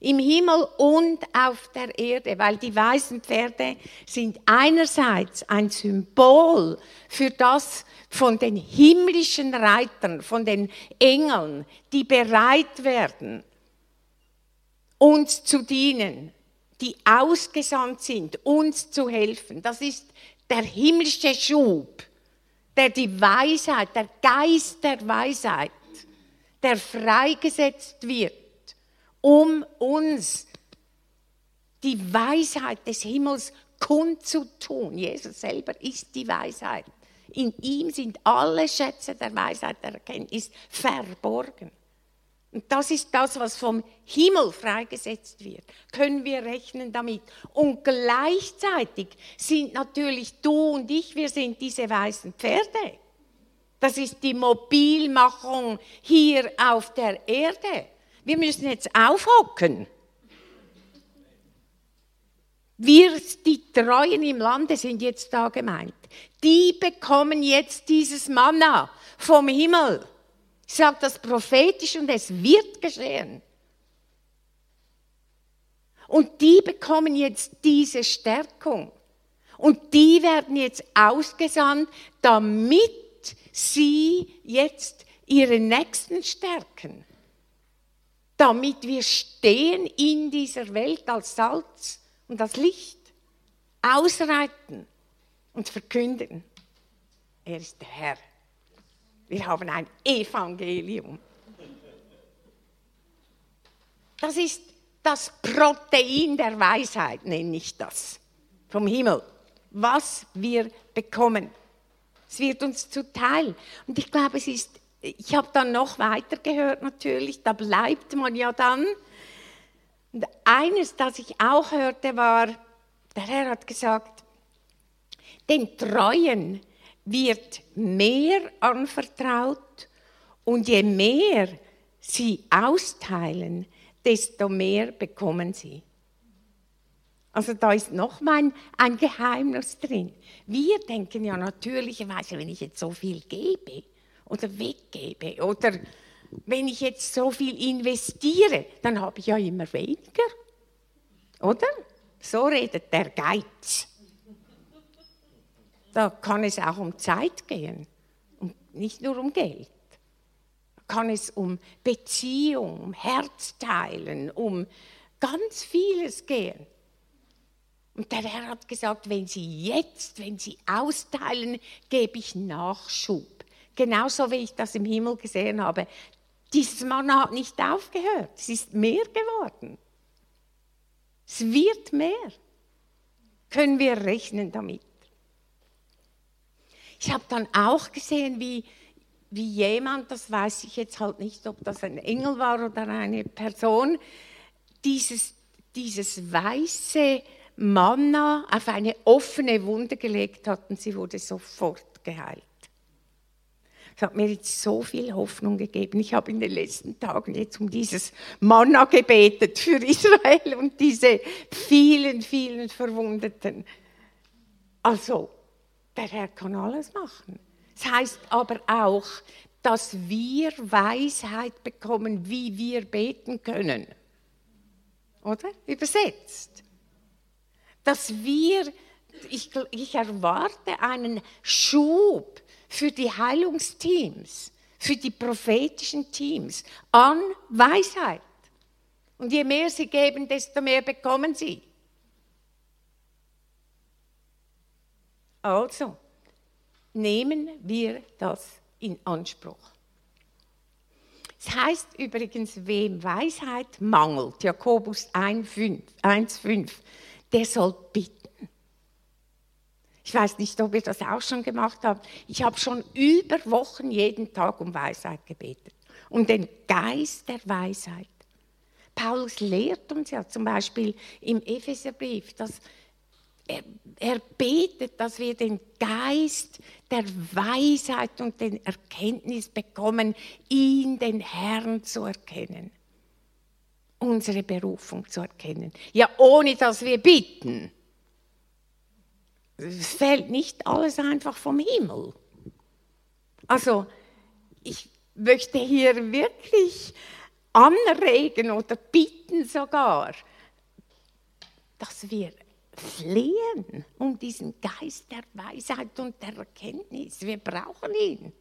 Im Himmel und auf der Erde, weil die weißen Pferde sind einerseits ein Symbol für das von den himmlischen Reitern, von den Engeln, die bereit werden, uns zu dienen, die ausgesandt sind, uns zu helfen. Das ist der himmlische Schub, der die Weisheit, der Geist der Weisheit, der freigesetzt wird, um uns die Weisheit des Himmels kundzutun. Jesus selber ist die Weisheit. In ihm sind alle Schätze der Weisheit, der Erkenntnis verborgen. Und das ist das, was vom Himmel freigesetzt wird. Können wir rechnen damit. Und gleichzeitig sind natürlich du und ich, wir sind diese weißen Pferde. Das ist die Mobilmachung hier auf der Erde. Wir müssen jetzt aufhocken. Wir, die Treuen im Lande, sind jetzt da gemeint. Die bekommen jetzt dieses Manna vom Himmel. Ich sage das prophetisch und es wird geschehen. Und die bekommen jetzt diese Stärkung. Und die werden jetzt ausgesandt, damit sie jetzt ihre Nächsten stärken. Damit wir stehen in dieser Welt als Salz und als Licht. Ausreiten und verkünden. Er ist der Herr. Wir haben ein Evangelium. Das ist das Protein der Weisheit, nenne ich das, vom Himmel, was wir bekommen. Es wird uns zuteil. Und ich glaube, es ist, ich habe dann noch weiter gehört natürlich, da bleibt man ja dann. Und eines, das ich auch hörte, war, der Herr hat gesagt, den Treuen wird mehr anvertraut und je mehr sie austeilen, desto mehr bekommen sie. Also da ist noch mal ein Geheimnis drin. Wir denken ja natürlicherweise, wenn ich jetzt so viel gebe oder weggebe oder wenn ich jetzt so viel investiere, dann habe ich ja immer weniger. Oder? So redet der Geiz. Da kann es auch um Zeit gehen und nicht nur um Geld. Da kann es um Beziehung, um Herzteilen, um ganz vieles gehen. Und der Herr hat gesagt, wenn Sie jetzt, wenn Sie austeilen, gebe ich Nachschub. Genauso wie ich das im Himmel gesehen habe. Dieses Mann hat nicht aufgehört. Es ist mehr geworden. Es wird mehr. Können wir rechnen damit. Ich habe dann auch gesehen, wie, wie jemand, das weiß ich jetzt halt nicht, ob das ein Engel war oder eine Person, dieses, dieses weiße Manna auf eine offene Wunde gelegt hat und sie wurde sofort geheilt. Das hat mir jetzt so viel Hoffnung gegeben. Ich habe in den letzten Tagen jetzt um dieses Manna gebetet für Israel und diese vielen, vielen Verwundeten. Also, der Herr kann alles machen. Das heißt aber auch, dass wir Weisheit bekommen, wie wir beten können. Oder? Übersetzt. Dass wir, ich, ich erwarte einen Schub für die Heilungsteams, für die prophetischen Teams an Weisheit. Und je mehr sie geben, desto mehr bekommen sie. Also, nehmen wir das in Anspruch. Es heißt übrigens, wem Weisheit mangelt, Jakobus 1,5, der soll bitten. Ich weiß nicht, ob ihr das auch schon gemacht habt. Ich habe schon über Wochen jeden Tag um Weisheit gebetet, um den Geist der Weisheit. Paulus lehrt uns ja zum Beispiel im Epheserbrief, dass er, er betet, dass wir den Geist der Weisheit und den Erkenntnis bekommen, ihn, den Herrn zu erkennen. Unsere Berufung zu erkennen. Ja, ohne dass wir bitten. Es fällt nicht alles einfach vom Himmel. Also, ich möchte hier wirklich anregen oder bitten sogar, dass wir flehen um diesen Geist der Weisheit und der Erkenntnis. Wir brauchen ihn.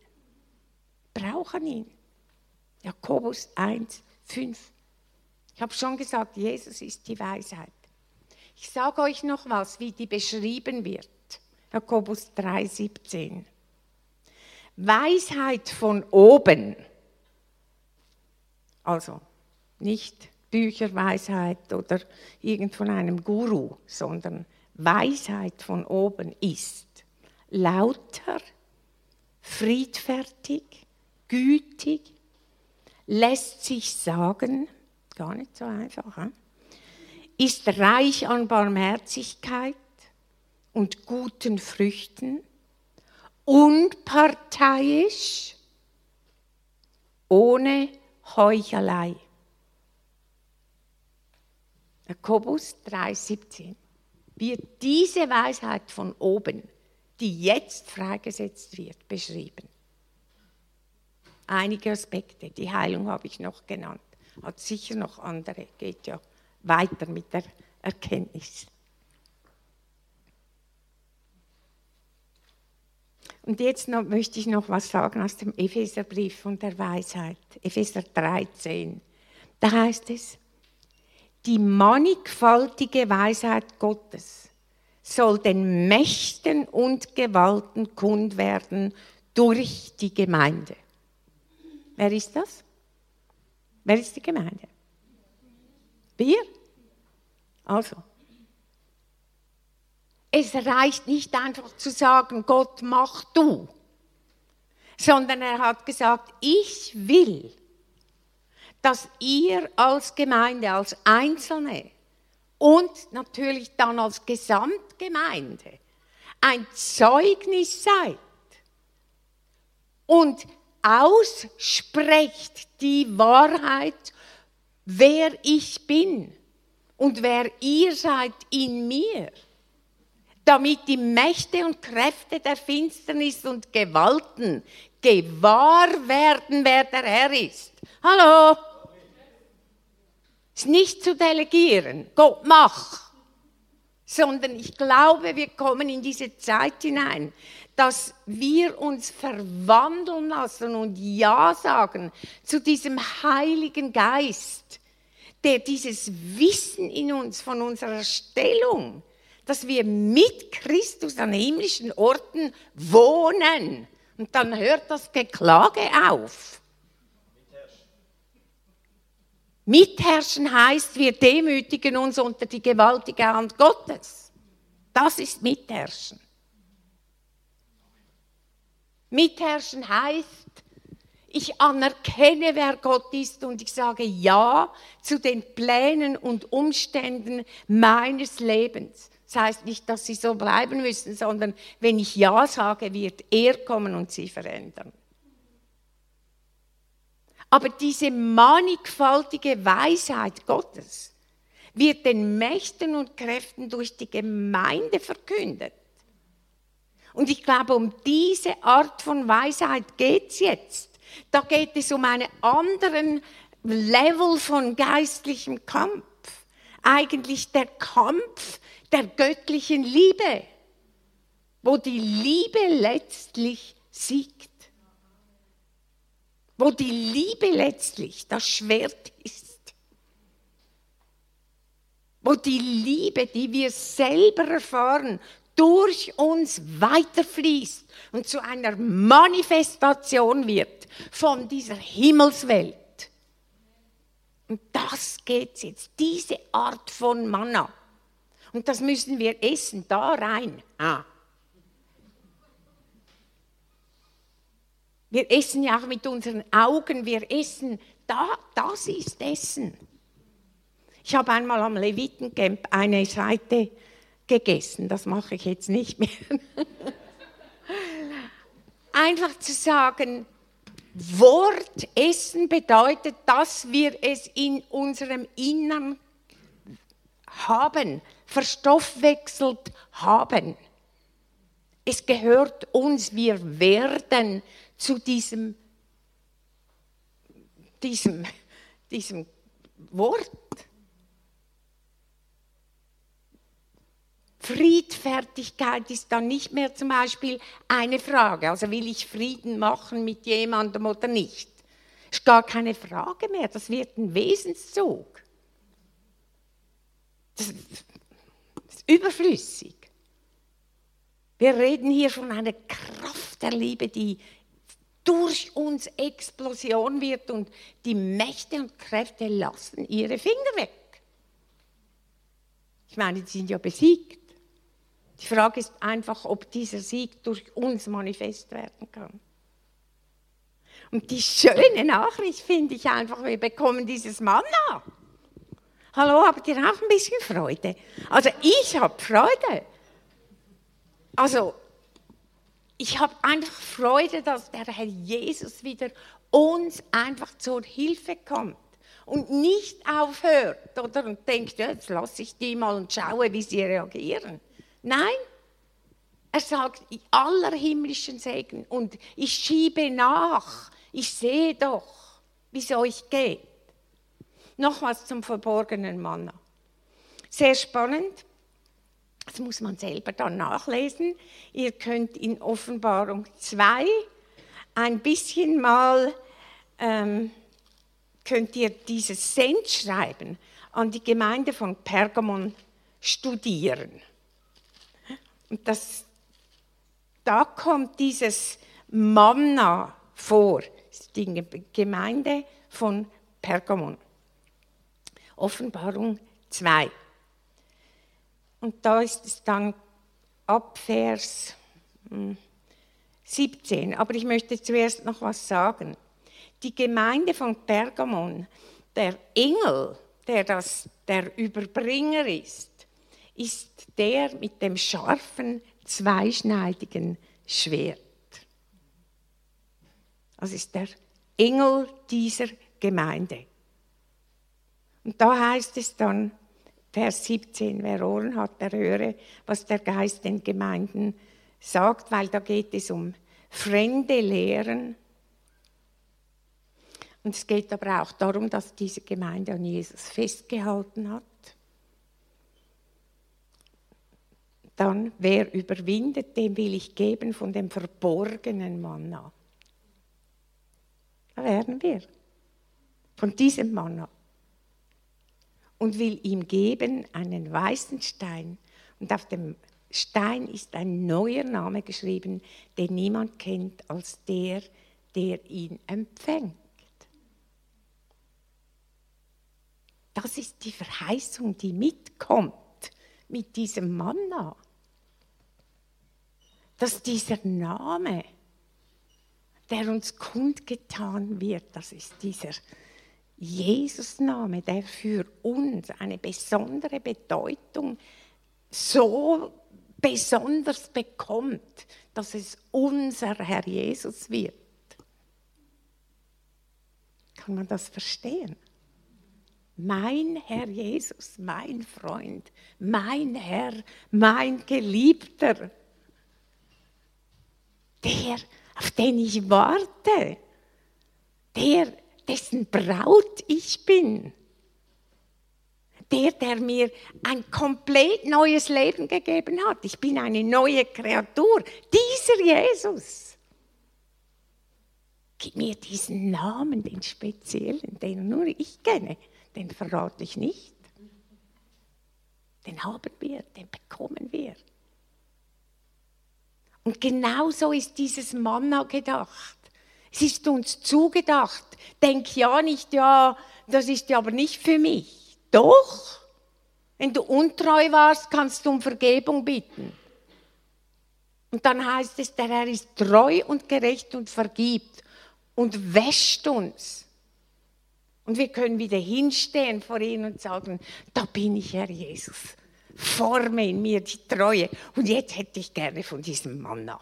Brauchen ihn. Jakobus 1, 5. Ich habe schon gesagt, Jesus ist die Weisheit. Ich sage euch noch was, wie die beschrieben wird. Jakobus 3,17. Weisheit von oben, also nicht Bücherweisheit oder irgend von einem Guru, sondern Weisheit von oben ist lauter, friedfertig, gütig, lässt sich sagen, gar nicht so einfach, he? ist reich an Barmherzigkeit und guten Früchten, unparteiisch, ohne Heuchelei. Jakobus 3,17 wird diese Weisheit von oben, die jetzt freigesetzt wird, beschrieben. Einige Aspekte, die Heilung habe ich noch genannt, hat sicher noch andere, geht ja weiter mit der Erkenntnis. Und jetzt noch, möchte ich noch was sagen aus dem Epheserbrief von der Weisheit, Epheser 13. Da heißt es, die mannigfaltige Weisheit Gottes soll den Mächten und Gewalten kund werden durch die Gemeinde. Wer ist das? Wer ist die Gemeinde? Wir? Also. Es reicht nicht einfach zu sagen, Gott mach du, sondern er hat gesagt, ich will, dass ihr als Gemeinde, als Einzelne und natürlich dann als Gesamtgemeinde ein Zeugnis seid und aussprecht die Wahrheit, wer ich bin und wer ihr seid in mir, damit die Mächte und Kräfte der Finsternis und Gewalten gewahr werden, wer der Herr ist. Hallo? Ist nicht zu delegieren, Gott mach, sondern ich glaube, wir kommen in diese Zeit hinein, dass wir uns verwandeln lassen und Ja sagen zu diesem Heiligen Geist, der dieses Wissen in uns von unserer Stellung, dass wir mit Christus an himmlischen Orten wohnen. Und dann hört das Geklage auf. Mitherrschen heißt, wir demütigen uns unter die gewaltige Hand Gottes. Das ist Mitherrschen. Mitherrschen heißt, ich anerkenne, wer Gott ist und ich sage Ja zu den Plänen und Umständen meines Lebens. Das heißt nicht, dass sie so bleiben müssen, sondern wenn ich Ja sage, wird er kommen und sie verändern. Aber diese mannigfaltige Weisheit Gottes wird den Mächten und Kräften durch die Gemeinde verkündet. Und ich glaube, um diese Art von Weisheit geht es jetzt. Da geht es um einen anderen Level von geistlichem Kampf. Eigentlich der Kampf der göttlichen Liebe, wo die Liebe letztlich siegt wo die Liebe letztlich das Schwert ist, wo die Liebe, die wir selber erfahren, durch uns weiterfließt und zu einer Manifestation wird von dieser Himmelswelt. Und das geht jetzt, diese Art von Manna. Und das müssen wir essen, da rein. Ah. Wir essen ja auch mit unseren Augen, wir essen, da, das ist Essen. Ich habe einmal am Levitencamp eine Seite gegessen, das mache ich jetzt nicht mehr. Einfach zu sagen, Wort essen bedeutet, dass wir es in unserem Innern haben, verstoffwechselt haben. Es gehört uns, wir werden zu diesem, diesem, diesem Wort. Friedfertigkeit ist dann nicht mehr zum Beispiel eine Frage. Also will ich Frieden machen mit jemandem oder nicht? Ist gar keine Frage mehr. Das wird ein Wesenszug. Das, ist überflüssig. Wir reden hier von einer Kraft der Liebe, die durch uns Explosion wird und die Mächte und Kräfte lassen ihre Finger weg. Ich meine, die sind ja besiegt. Die Frage ist einfach, ob dieser Sieg durch uns manifest werden kann. Und die schöne Nachricht finde ich einfach, wir bekommen dieses Manna. Hallo, habt ihr auch ein bisschen Freude? Also ich habe Freude. Also ich habe einfach Freude, dass der Herr Jesus wieder uns einfach zur Hilfe kommt und nicht aufhört oder und denkt, ja, jetzt lasse ich die mal und schaue, wie sie reagieren. Nein, er sagt, aller himmlischen Segen und ich schiebe nach, ich sehe doch, wie es euch geht. Noch was zum verborgenen Manna. Sehr spannend. Das muss man selber dann nachlesen. Ihr könnt in Offenbarung 2 ein bisschen mal, ähm, könnt ihr dieses Sendschreiben an die Gemeinde von Pergamon studieren. Und das, da kommt dieses Manna vor, die Gemeinde von Pergamon. Offenbarung 2. Und da ist es dann ab Vers 17. Hm, Aber ich möchte zuerst noch was sagen. Die Gemeinde von Pergamon, der Engel, der das, der Überbringer ist, ist der mit dem scharfen, zweischneidigen Schwert. Das ist der Engel dieser Gemeinde. Und da heißt es dann, Vers 17, wer Ohren hat, der höre, was der Geist den Gemeinden sagt, weil da geht es um fremde Lehren. Und es geht aber auch darum, dass diese Gemeinde an Jesus festgehalten hat. Dann, wer überwindet, dem will ich geben von dem verborgenen Manna. Da werden wir. Von diesem Manna und will ihm geben einen weißen Stein. Und auf dem Stein ist ein neuer Name geschrieben, den niemand kennt als der, der ihn empfängt. Das ist die Verheißung, die mitkommt mit diesem Manna. Dass dieser Name, der uns kundgetan wird, das ist dieser Jesus-Name, der für uns eine besondere Bedeutung so besonders bekommt, dass es unser Herr Jesus wird. Kann man das verstehen? Mein Herr Jesus, mein Freund, mein Herr, mein Geliebter, der, auf den ich warte, der, dessen Braut ich bin. Der, der mir ein komplett neues Leben gegeben hat. Ich bin eine neue Kreatur. Dieser Jesus. Gib mir diesen Namen, den speziellen, den nur ich kenne. Den verrate ich nicht. Den haben wir, den bekommen wir. Und genauso ist dieses Manna gedacht. Es ist uns zugedacht. Denk ja nicht, ja, das ist ja aber nicht für mich. Doch, wenn du untreu warst, kannst du um Vergebung bitten. Und dann heißt es, der Herr ist treu und gerecht und vergibt und wäscht uns. Und wir können wieder hinstehen vor ihm und sagen, da bin ich, Herr Jesus. Forme in mir die Treue. Und jetzt hätte ich gerne von diesem Manna.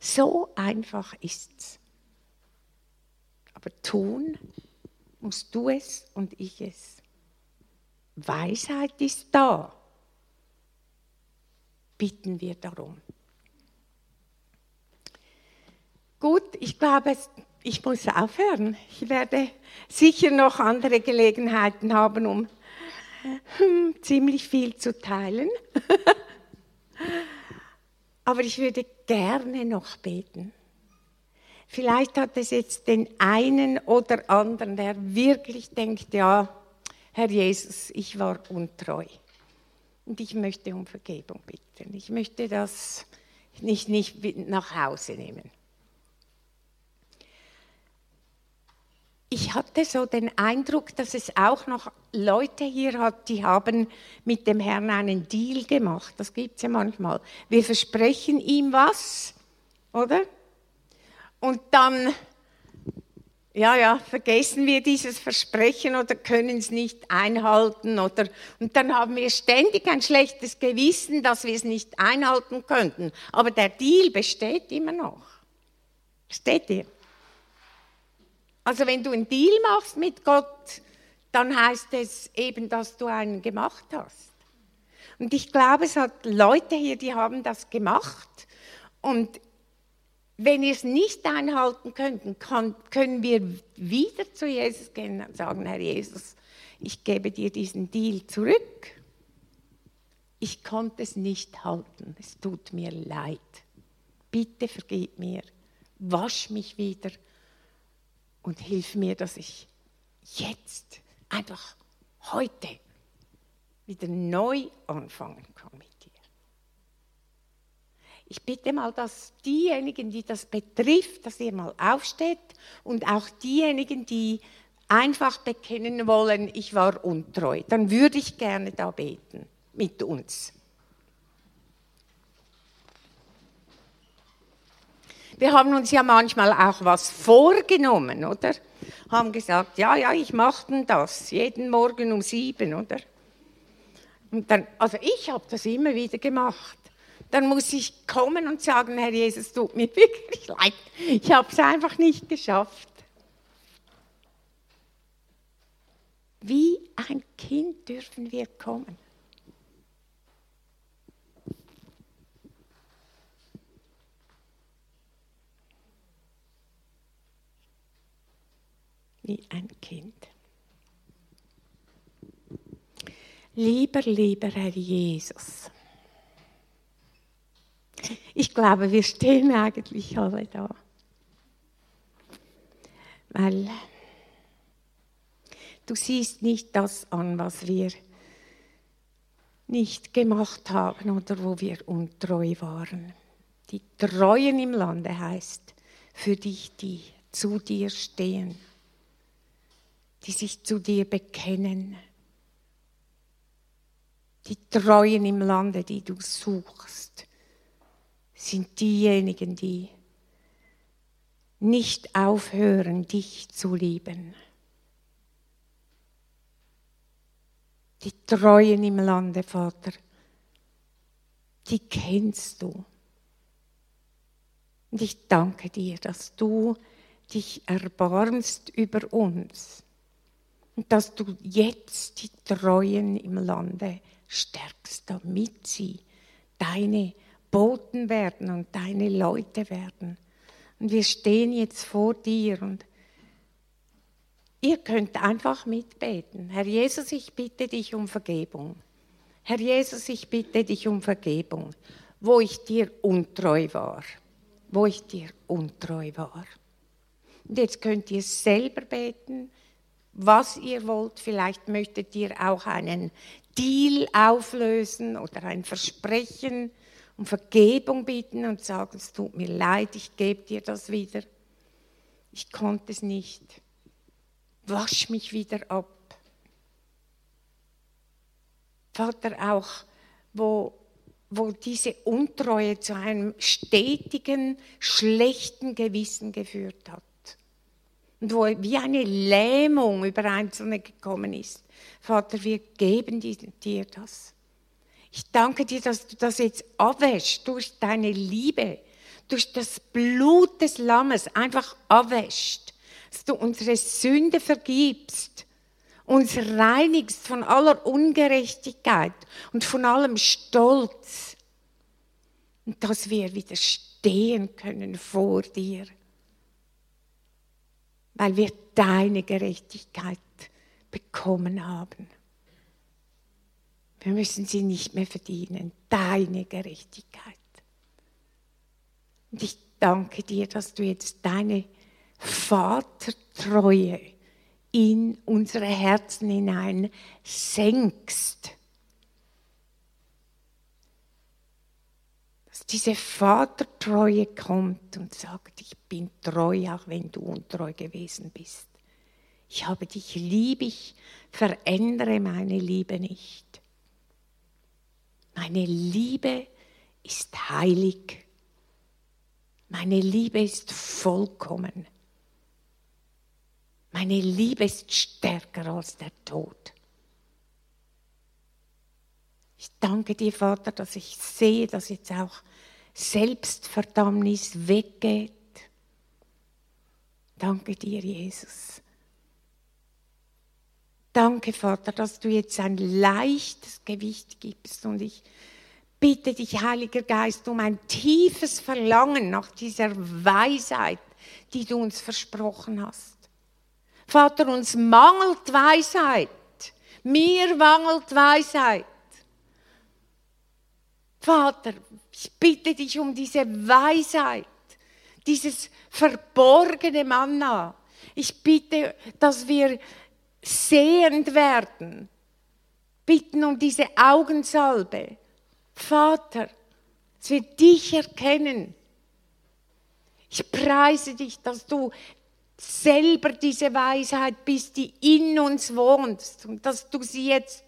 So einfach ist's. Aber tun musst du es und ich es. Weisheit ist da. Bitten wir darum. Gut, ich glaube, ich muss aufhören. Ich werde sicher noch andere Gelegenheiten haben, um hm, ziemlich viel zu teilen. Aber ich würde gerne noch beten. Vielleicht hat es jetzt den einen oder anderen, der wirklich denkt, ja, Herr Jesus, ich war untreu. und ich möchte um Vergebung bitten. Ich möchte das nicht, nicht nach Hause nehmen. Ich hatte so den Eindruck, dass es auch noch Leute hier hat, die haben mit dem Herrn einen Deal gemacht. Das gibt es ja manchmal. Wir versprechen ihm was, oder? Und dann ja, ja, vergessen wir dieses Versprechen oder können es nicht einhalten oder und dann haben wir ständig ein schlechtes Gewissen, dass wir es nicht einhalten könnten. Aber der Deal besteht immer noch. Steht dir? Also wenn du einen Deal machst mit Gott, dann heißt es eben, dass du einen gemacht hast. Und ich glaube, es hat Leute hier, die haben das gemacht und wenn wir es nicht einhalten könnten, können wir wieder zu Jesus gehen und sagen, Herr Jesus, ich gebe dir diesen Deal zurück. Ich konnte es nicht halten, es tut mir leid. Bitte vergib mir, wasch mich wieder und hilf mir, dass ich jetzt, einfach heute, wieder neu anfangen kann ich bitte mal, dass diejenigen, die das betrifft, dass ihr mal aufsteht und auch diejenigen, die einfach bekennen wollen, ich war untreu, dann würde ich gerne da beten mit uns. Wir haben uns ja manchmal auch was vorgenommen, oder? Haben gesagt, ja, ja, ich mache das, jeden Morgen um sieben, oder? Und dann, also ich habe das immer wieder gemacht dann muss ich kommen und sagen, Herr Jesus, tut mir wirklich leid. Ich habe es einfach nicht geschafft. Wie ein Kind dürfen wir kommen. Wie ein Kind. Lieber, lieber Herr Jesus. Ich glaube, wir stehen eigentlich alle da. Weil du siehst nicht das an, was wir nicht gemacht haben oder wo wir untreu waren. Die Treuen im Lande heißt für dich, die zu dir stehen, die sich zu dir bekennen. Die Treuen im Lande, die du suchst sind diejenigen, die nicht aufhören, dich zu lieben. Die Treuen im Lande, Vater, die kennst du. Und ich danke dir, dass du dich erbarmst über uns und dass du jetzt die Treuen im Lande stärkst, damit sie deine Boten werden und deine Leute werden. Und wir stehen jetzt vor dir und ihr könnt einfach mitbeten. Herr Jesus, ich bitte dich um Vergebung. Herr Jesus, ich bitte dich um Vergebung, wo ich dir untreu war. Wo ich dir untreu war. Und jetzt könnt ihr selber beten, was ihr wollt. Vielleicht möchtet ihr auch einen Deal auflösen oder ein Versprechen um Vergebung bitten und sagen, es tut mir leid, ich gebe dir das wieder. Ich konnte es nicht. Wasch mich wieder ab. Vater, auch wo, wo diese Untreue zu einem stetigen, schlechten Gewissen geführt hat. Und wo wie eine Lähmung über Einzelne gekommen ist. Vater, wir geben dir das. Ich danke dir, dass du das jetzt abwäschst durch deine Liebe, durch das Blut des Lammes einfach abwäschst, dass du unsere Sünde vergibst, uns reinigst von aller Ungerechtigkeit und von allem Stolz und dass wir widerstehen können vor dir, weil wir deine Gerechtigkeit bekommen haben. Wir müssen sie nicht mehr verdienen. Deine Gerechtigkeit. Und ich danke dir, dass du jetzt deine Vatertreue in unsere Herzen hinein senkst. dass diese Vatertreue kommt und sagt, ich bin treu, auch wenn du untreu gewesen bist. Ich habe dich lieb, ich verändere meine Liebe nicht. Meine Liebe ist heilig. Meine Liebe ist vollkommen. Meine Liebe ist stärker als der Tod. Ich danke dir, Vater, dass ich sehe, dass jetzt auch Selbstverdammnis weggeht. Danke dir, Jesus. Danke, Vater, dass du jetzt ein leichtes Gewicht gibst und ich bitte dich, Heiliger Geist, um ein tiefes Verlangen nach dieser Weisheit, die du uns versprochen hast. Vater, uns mangelt Weisheit. Mir mangelt Weisheit. Vater, ich bitte dich um diese Weisheit, dieses verborgene Manna. Ich bitte, dass wir sehend werden. Bitten um diese Augensalbe. Vater, dass wir dich erkennen. Ich preise dich, dass du selber diese Weisheit bist, die in uns wohnt und dass du sie jetzt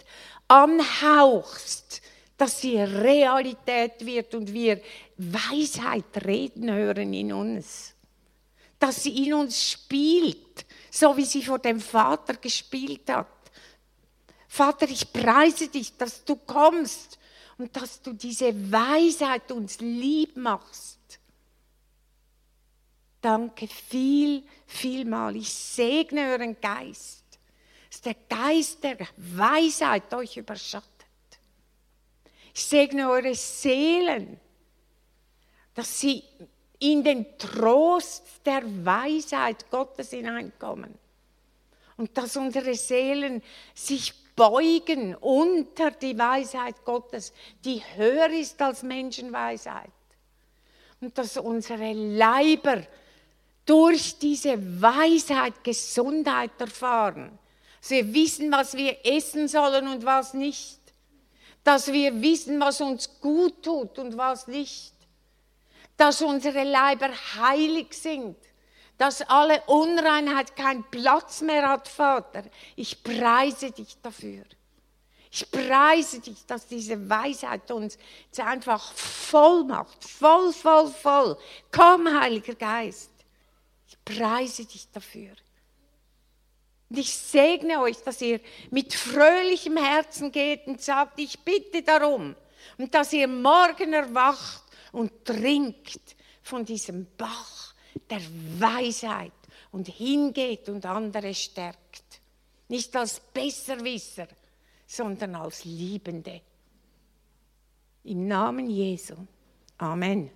anhauchst, dass sie Realität wird und wir Weisheit reden hören in uns. Dass sie in uns spielt, so wie sie vor dem Vater gespielt hat. Vater, ich preise dich, dass du kommst und dass du diese Weisheit uns lieb machst. Danke viel, vielmal. Ich segne euren Geist, dass der Geist der Weisheit euch überschattet. Ich segne eure Seelen, dass sie in den Trost der Weisheit Gottes hineinkommen. Und dass unsere Seelen sich beugen unter die Weisheit Gottes, die höher ist als Menschenweisheit. Und dass unsere Leiber durch diese Weisheit Gesundheit erfahren. Dass wir wissen, was wir essen sollen und was nicht. Dass wir wissen, was uns gut tut und was nicht dass unsere Leiber heilig sind, dass alle Unreinheit keinen Platz mehr hat, Vater. Ich preise dich dafür. Ich preise dich, dass diese Weisheit uns jetzt einfach voll macht. Voll, voll, voll. Komm, Heiliger Geist. Ich preise dich dafür. Und ich segne euch, dass ihr mit fröhlichem Herzen geht und sagt, ich bitte darum. Und dass ihr morgen erwacht und trinkt von diesem Bach der Weisheit und hingeht und andere stärkt. Nicht als Besserwisser, sondern als Liebende. Im Namen Jesu. Amen.